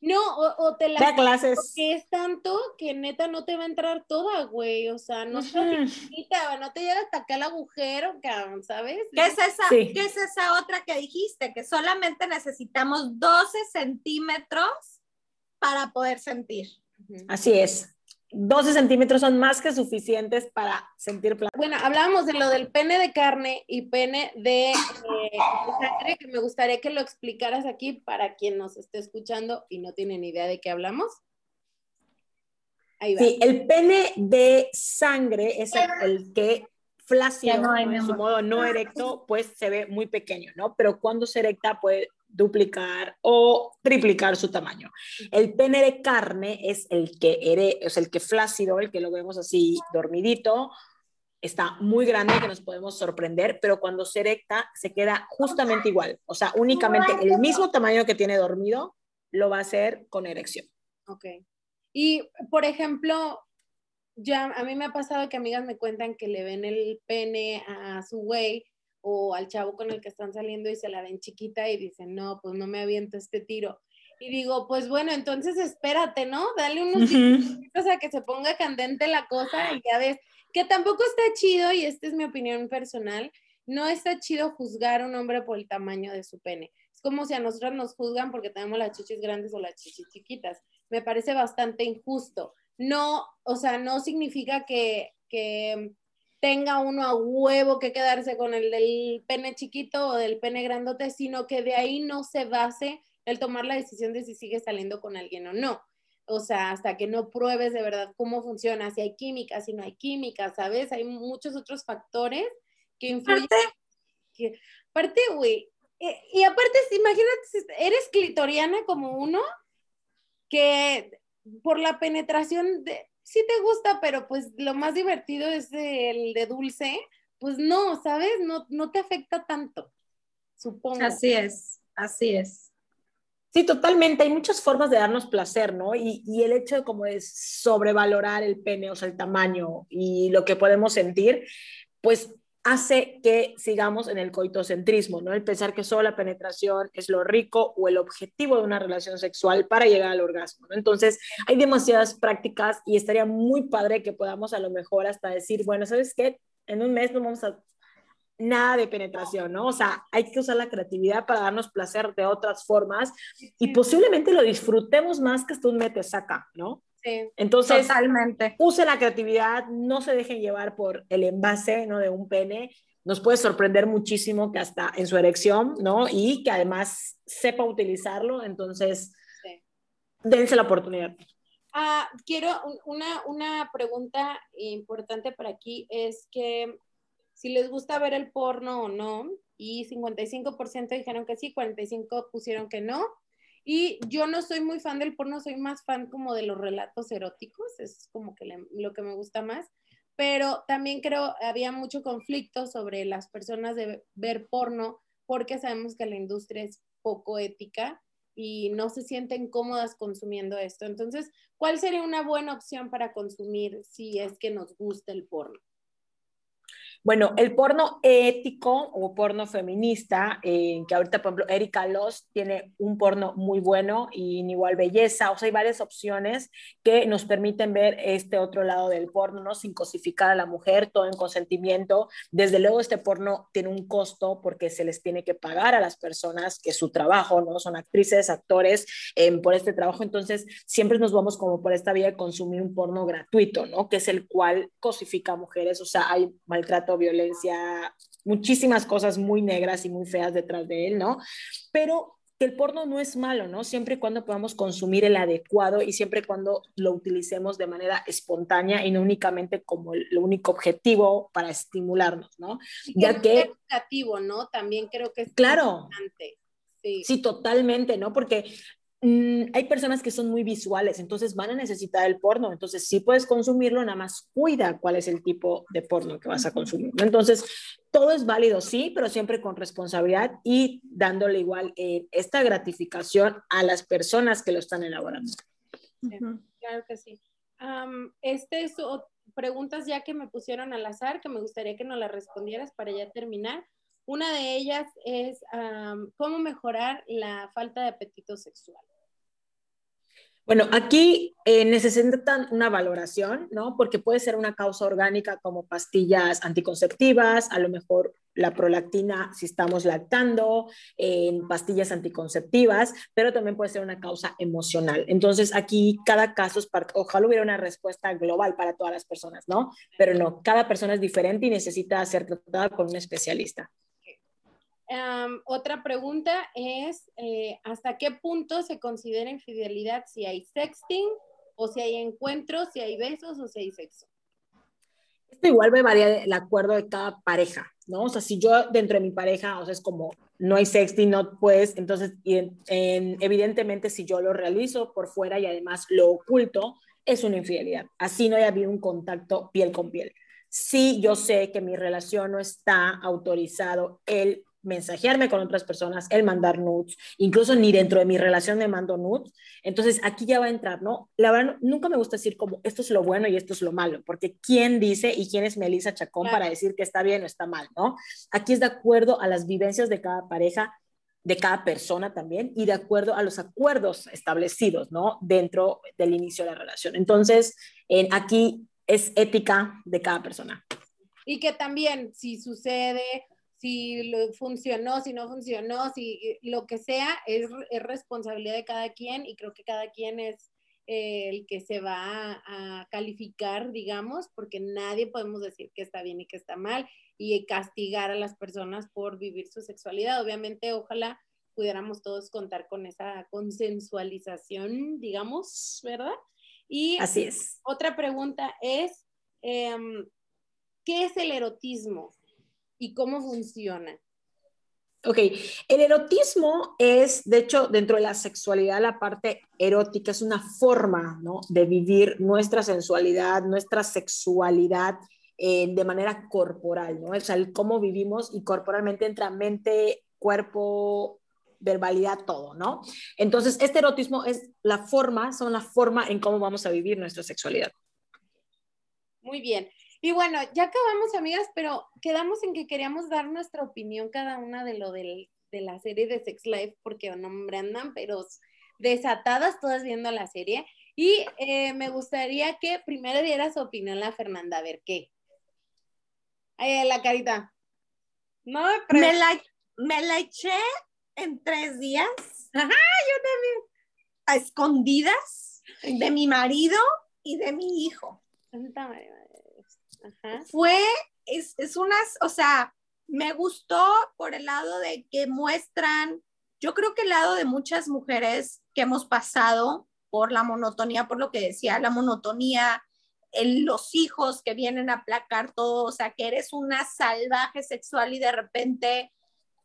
No, o, te la da clases. Porque es tanto que neta no te va a entrar toda, güey. O sea, no, no te llega hasta acá el agujero, cabrón, ¿sabes? ¿Qué es, esa, ¿Qué es esa otra que dijiste? Que solamente necesitamos 12 centímetros para poder sentir. Así es. 12 centímetros son más que suficientes para sentir placer. Bueno, hablábamos de lo del pene de carne y pene de, eh, sangre, que me gustaría que lo explicaras aquí para quien nos esté escuchando y no tiene ni idea de qué hablamos. Ahí va. Sí, el pene de sangre es el, que flácido, en su modo no erecto, pues se ve muy pequeño, ¿no? Pero cuando se erecta puede duplicar o triplicar su tamaño. El pene de carne es el que es el que flácido, el que lo vemos así dormidito, está muy grande que nos podemos sorprender, pero cuando se erecta se queda justamente igual, o sea, únicamente el mismo tamaño que tiene dormido lo va a hacer con erección. Ok. Y, por ejemplo, ya a mí me ha pasado que amigas me cuentan que le ven el pene a su güey o al chavo con el que están saliendo y se la ven chiquita y dicen, no, pues no me aviento este tiro. Y digo, pues bueno, entonces espérate, ¿no? Dale unos uh a que se ponga candente la cosa y ya ves, que tampoco está chido, y esta es mi opinión personal, no está chido juzgar a un hombre por el tamaño de su pene. Es como si a nosotros nos juzgan porque tenemos las chichis grandes o las chichis chiquitas. Me parece bastante injusto. No, o sea, no significa que, que tenga uno a huevo que quedarse con el del pene chiquito o del pene grandote, sino que de ahí no se base el tomar la decisión de si sigue saliendo con alguien o no. O sea, hasta que no pruebes de verdad cómo funciona, si hay química, si no hay química, ¿sabes? Hay muchos otros factores que influyen. Aparte, güey, eh, y aparte, imagínate, eres clitoriana como uno, que por la penetración de, sí te gusta, pero pues lo más divertido es el de dulce, pues no, ¿sabes? No, no te afecta tanto, supongo. Así es, así es. Sí, totalmente. Hay muchas formas de darnos placer, ¿no? Y, y, el hecho de como de sobrevalorar el pene, o sea, el tamaño y lo que podemos sentir, pues hace que sigamos en el coitocentrismo, ¿no? El pensar que solo la penetración es lo rico o el objetivo de una relación sexual para llegar al orgasmo, ¿no? Entonces, hay demasiadas prácticas y estaría muy padre que podamos a lo mejor hasta decir, bueno, ¿sabes qué? En un mes no vamos a nada de penetración, ¿no? O sea, hay que usar la creatividad para darnos placer de otras formas y posiblemente lo disfrutemos más que hasta un mete saca, ¿no? Entonces, Totalmente. use la creatividad, no se dejen llevar por el envase ¿no? de un pene. Nos puede sorprender muchísimo que hasta en su erección, ¿no? Y que además sepa utilizarlo. Entonces, dense la oportunidad. Ah, quiero una, una pregunta importante para aquí es que si les gusta ver el porno o no, y 55% dijeron que sí, 45% pusieron que no, y yo no soy muy fan del porno, soy más fan como de los relatos eróticos, es como que lo que me gusta más. Pero también creo había mucho conflicto sobre las personas de ver porno porque sabemos que la industria es poco ética y no se sienten cómodas consumiendo esto. Entonces, ¿cuál sería una buena opción para consumir si es que nos gusta el porno? Bueno, el porno ético o porno feminista, eh, que ahorita, por ejemplo, Erika Loss tiene un porno muy bueno y en igual belleza, o sea, hay varias opciones que nos permiten ver este otro lado del porno, ¿no? Sin cosificar a la mujer, todo en consentimiento. Desde luego, este porno tiene un costo porque se les tiene que pagar a las personas que su trabajo, ¿no? Son actrices, actores em, por este trabajo, entonces siempre nos vamos como por esta vía de consumir un porno gratuito, ¿no? Que es el cual cosifica a mujeres, o sea, hay maltrato violencia, muchísimas cosas muy negras y muy feas detrás de él, ¿no? Pero que el porno no es malo, ¿no? Siempre y cuando podamos consumir el adecuado y siempre y cuando lo utilicemos de manera espontánea y no únicamente como el, único objetivo para estimularnos, ¿no? ya que... Es educativo, ¿no? También creo que es claro. importante. Sí. sí, totalmente, ¿no? Porque Mm, hay personas que son muy visuales, entonces van a necesitar el porno, entonces sí puedes consumirlo, nada más cuida cuál es el tipo de porno que vas a consumir. Entonces, todo es válido, sí, pero siempre con responsabilidad y dándole igual eh, esta gratificación a las personas que lo están elaborando. claro que sí. este es preguntas ya que me pusieron al azar, que me gustaría que nos las respondieras para ya terminar. Una de ellas es cómo mejorar la falta de apetito sexual. Bueno, aquí eh, necesitan una valoración, ¿no? Porque puede ser una causa orgánica como pastillas anticonceptivas, a lo mejor la prolactina si estamos lactando, en pastillas anticonceptivas, pero también puede ser una causa emocional. Entonces, aquí cada caso es, para, ojalá hubiera una respuesta global para todas las personas, ¿no? Pero no, cada persona es diferente y necesita ser tratada con un especialista otra pregunta es, eh, ¿hasta qué punto se considera infidelidad si hay sexting o si hay encuentros, si hay besos o si hay sexo? Esto igual me varía de, acuerdo de cada pareja, ¿no? O sea, si yo dentro de mi pareja, o sea, es como no hay sexting, no puedes, entonces, evidentemente si yo lo realizo por fuera y además lo oculto, es una infidelidad. Así no haya habido un contacto piel con piel. Si yo sé que mi relación no está autorizado el mensajearme con otras personas, el mandar nudes, incluso ni dentro de mi relación me mando nudes. Entonces aquí ya va a entrar, ¿no? La verdad, nunca me gusta decir como esto es lo bueno y esto es lo malo, porque ¿quién dice y quién es Melissa Chacón para decir que está bien o está mal, ¿no? Aquí es de acuerdo a las vivencias de cada pareja, de cada persona también y de acuerdo a los acuerdos establecidos, ¿no? Dentro del inicio de la relación. Entonces, en, aquí es ética de cada persona. Y que también, si sucede si lo funcionó, si no funcionó, si lo que sea, es, responsabilidad de cada quien y creo que cada quien es eh, el que se va a, calificar, digamos, porque nadie podemos decir que está bien y que está mal y castigar a las personas por vivir su sexualidad. Obviamente, ojalá pudiéramos todos contar con esa consensualización, digamos, ¿verdad? Y Así es. Otra pregunta es, em, ¿qué es el erotismo? Y cómo funciona? Ok, el erotismo es, de hecho, dentro de la sexualidad, la parte erótica es una forma ¿no? de vivir nuestra sensualidad, nuestra sexualidad eh, de manera corporal, ¿no? O sea, el cómo vivimos y corporalmente entra mente, cuerpo, verbalidad, todo, ¿no? Entonces, este erotismo es la forma, son la forma en cómo vamos a vivir nuestra sexualidad. Muy bien. Y bueno, ya acabamos, amigas, pero quedamos en que queríamos dar nuestra opinión cada una de lo de la serie de Sex Life, porque no hombre andan, pero desatadas todas viendo la serie. Y eh, me gustaría que primero diera su opinión la Fernanda, a ver qué. Ahí la carita. No, me la, me la eché en tres días. Ajá, yo también. A escondidas de mi marido y de mi hijo. Fue, es, es unas, o sea, me gustó por el lado de que muestran, yo creo que el lado de muchas mujeres que hemos pasado por la monotonía, por lo que decía, la monotonía, los hijos que vienen a aplacar todo, o sea, que eres una salvaje sexual y de repente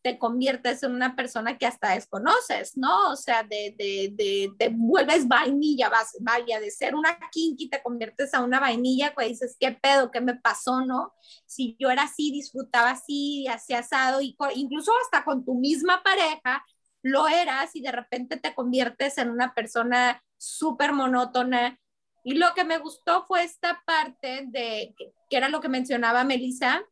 te conviertes en una persona que hasta desconoces, ¿no? O sea, de, de, de te vuelves vainilla, vas, vaya, de ser una kinky te conviertes a una vainilla, pues dices, ¿qué pedo? ¿Qué me pasó, no? Si yo era así, disfrutaba así, hacía asado, y incluso hasta con tu misma pareja, lo eras y de repente te conviertes en una persona súper monótona. Y lo que me gustó fue esta parte de, que era lo que mencionaba Melissa,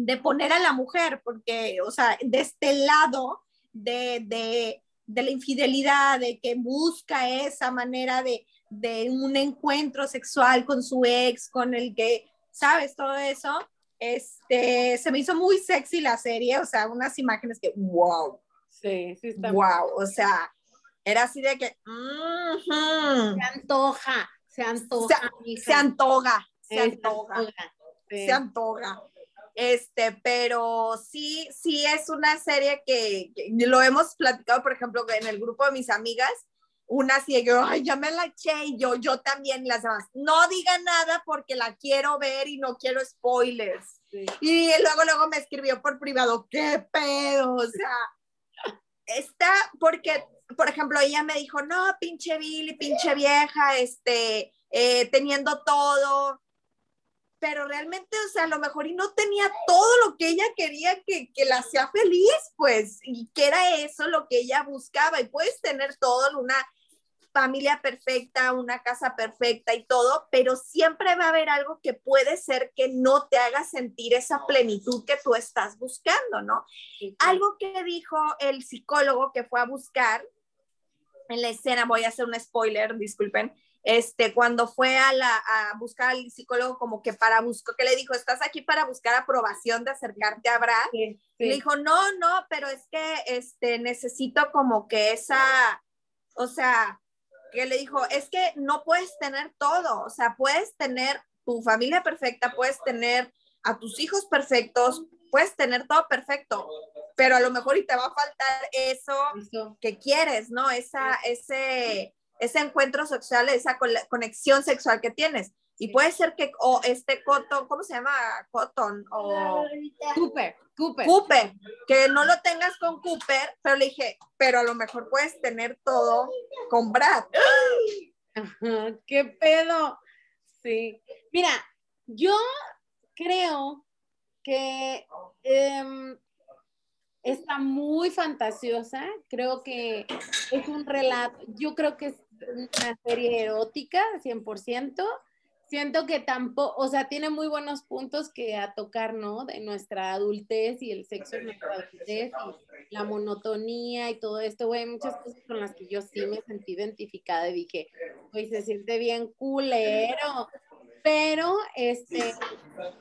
de poner a la mujer, porque, o sea, de este lado de, de, de la infidelidad, de que busca esa manera de, de un encuentro sexual con su ex, con el que, ¿sabes? Todo eso, este, se me hizo muy sexy la serie, o sea, unas imágenes que, wow. Sí, sí está. Wow, o sea, era así de que, se antoja, se antoja. Se, se antoja, se antoja, se antoja. Este, pero sí, sí es una serie que, que lo hemos platicado, por ejemplo, en el grupo de mis amigas, una así yo, ay, ya me la eché y yo, yo también las demás. No diga nada porque la quiero ver y no quiero spoilers. Y luego, luego me escribió por privado, qué pedo, o sea, está, porque, por ejemplo, ella me dijo, no, pinche Billy, pinche vieja, este, eh, teniendo todo, pero realmente, o sea, a lo mejor y no tenía todo lo que ella quería que, que la hacía feliz, pues, y que era eso lo que ella buscaba, y puedes tener todo, una familia perfecta, una casa perfecta y todo, pero siempre va a haber algo que puede ser que no te haga sentir esa plenitud que tú estás buscando, ¿no? Algo que dijo el psicólogo que fue a buscar en la escena, voy a hacer un spoiler, disculpen, este, cuando fue a, la, a buscar al psicólogo como que para buscar, que le dijo, estás aquí para buscar aprobación de acercarte a Brad, le dijo, no, no, pero es que este, necesito como que esa, o sea, que le dijo, es que no puedes tener todo, o sea, puedes tener tu familia perfecta, puedes tener a tus hijos perfectos, puedes tener todo perfecto, pero a lo mejor y te va a faltar eso, que quieres, ¿no? Esa, ese, ese encuentro sexual, esa conexión sexual que tienes. Y puede ser que, o este Cotton, ¿cómo se llama? Cotton, o Cooper, Cooper. Cooper, que no lo tengas con Cooper, pero le dije, pero a lo mejor puedes tener todo con Brad. ¿Qué pedo? Sí. Mira, yo creo que em, está muy fantasiosa. Creo que es un relato, yo creo que es una serie erótica, 100% siento que tampoco, o sea, tiene muy buenos puntos que a tocar, ¿no? De nuestra adultez y el sexo en nuestra adultez y la monotonía y todo esto, güey, muchas cosas con las que yo sí me sentí identificada y dije, güey, se siente bien culero. Pero, este,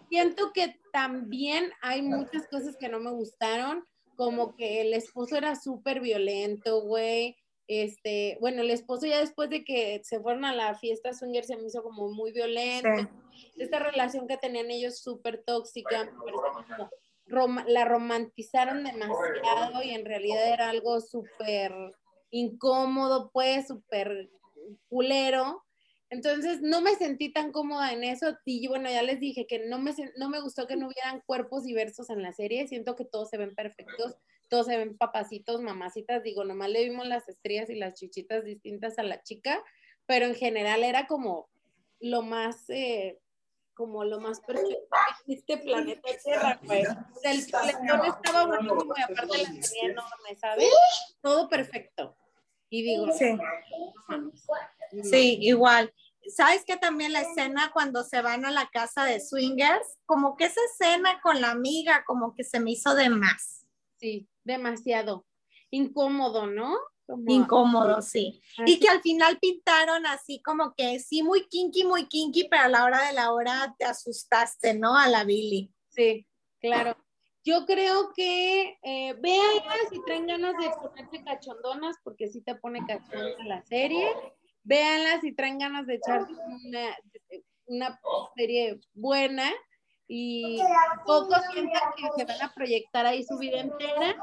siento que también hay muchas cosas que no me gustaron, como que el esposo era súper violento, güey, este, bueno, el esposo ya después de que se fueron a la fiesta swinger se me hizo como muy violento. Esta relación que tenían ellos súper tóxica, la romantizaron demasiado y en realidad era algo súper incómodo, pues, súper culero. Entonces no me sentí tan cómoda en eso y bueno, ya les dije que no me, no me gustó que no hubieran cuerpos diversos en la serie, siento que todos se ven perfectos todos se ven papacitos, mamacitas, digo, nomás le vimos las estrellas y las chichitas distintas a la chica, pero en general era como lo más, eh, como lo más perfecto que este planeta Tierra, pues. el pletón estaba buenísimo y aparte la tenía enorme, ¿sabes? Todo perfecto. Y digo, sí, sí igual. ¿Sabes que también la escena cuando se van a la casa de swingers? Como que esa escena con la amiga, como que se me hizo de más. Sí, demasiado incómodo, ¿no? incómodo, sí. Y que al final pintaron así como que sí, muy kinky, muy kinky, pero a la hora de la hora te asustaste, ¿no? A la Billy. Sí, claro. Yo creo que eh, véanlas si traen ganas de ponerse cachondonas, porque sí te pone cachonda la serie. Véanlas si traen ganas de echar una, una serie buena y pocos piensan que se van a proyectar ahí su vida entera,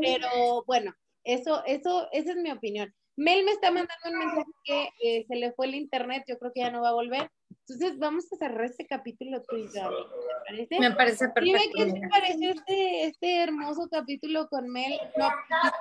pero bueno, eso, eso, esa es mi opinión. Mel me está mandando un mensaje que eh, se le fue el internet, yo creo que ya no va a volver. Entonces vamos a cerrar este capítulo tuyo, ¿me parece? Me parece perfecto. Dime qué te pareció este, este hermoso capítulo con Mel. No,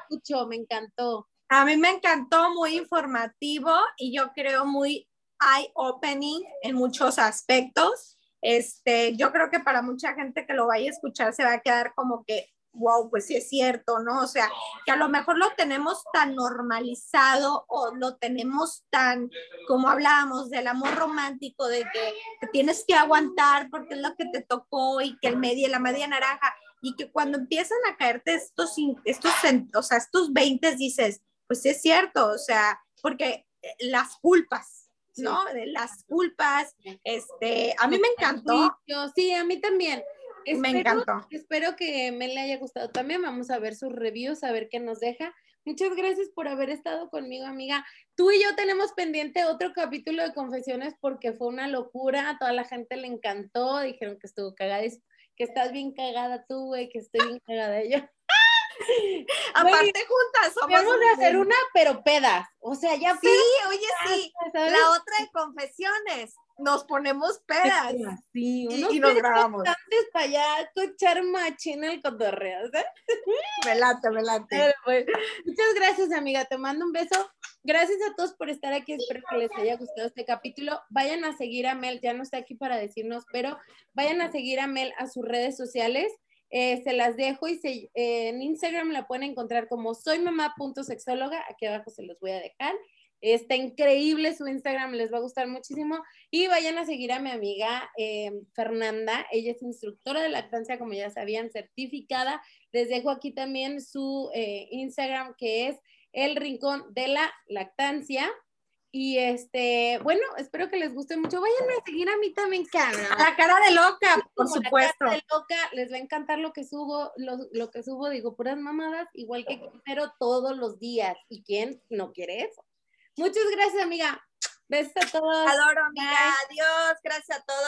escucho, me encantó. A mí me encantó, muy informativo y yo creo muy eye-opening en muchos aspectos este, yo creo que para mucha gente que lo vaya a escuchar se va a quedar como que, wow, pues sí es cierto, ¿no? O sea, que a lo mejor lo tenemos tan normalizado o lo tenemos tan, como hablábamos, del amor romántico, de que tienes que aguantar porque es lo que te tocó y que el media, la media naranja, y que cuando empiezan a caerte estos, estos, o sea, estos 20 dices, pues sí es cierto, o sea, porque las culpas, ¿no? De las culpas. Este, a mí me encantó. Sí, a mí también. me encantó. Espero que me le haya gustado también. Vamos a ver sus reviews, a ver qué nos deja. Muchas gracias por haber estado conmigo, amiga. Tú y yo tenemos pendiente otro capítulo de confesiones porque fue una locura. A toda la gente le encantó. Dijeron que estuvo cagadísimo que estás bien cagada tú, güey, que estoy bien cagada yo. Aparte juntas somos Vamos a hacer un- una, pero pedas. O sea, ya Sí, oye, sí. ¿sabes? La otra de confesiones. Nos ponemos pedas Sí, y, unos y nos grabamos. antes para allá cochar machín el cotorreo, ¿sabes? Me late, me late. Pero, pues, muchas gracias, amiga. Te mando un beso. Gracias a todos por estar aquí. Espero que les haya gustado este capítulo. Vayan a seguir a Mel. Ya no está aquí para decirnos, pero vayan a seguir a Mel a sus redes sociales. Eh, se las dejo y se- eh, en Instagram la pueden encontrar como soy mamá.sexóloga. Aquí abajo se los voy a dejar. Está increíble su Instagram, les va a gustar muchísimo. Y vayan a seguir a mi amiga eh, Fernanda. Ella es instructora de lactancia, como ya sabían, certificada. Les dejo aquí también su eh, Instagram, que es el rincón de la lactancia. Y este, bueno, espero que les guste mucho. Vayan a seguir a mí también, cabrón. La cara de loca, por Como la supuesto. cara de loca, les va a encantar lo que subo, lo, lo que subo, digo, puras mamadas, igual que pero todos los días. ¿Y quién no quiere eso? Muchas gracias, amiga. Besos a todos. Adoro, amiga. Bye. Adiós. Gracias a todos.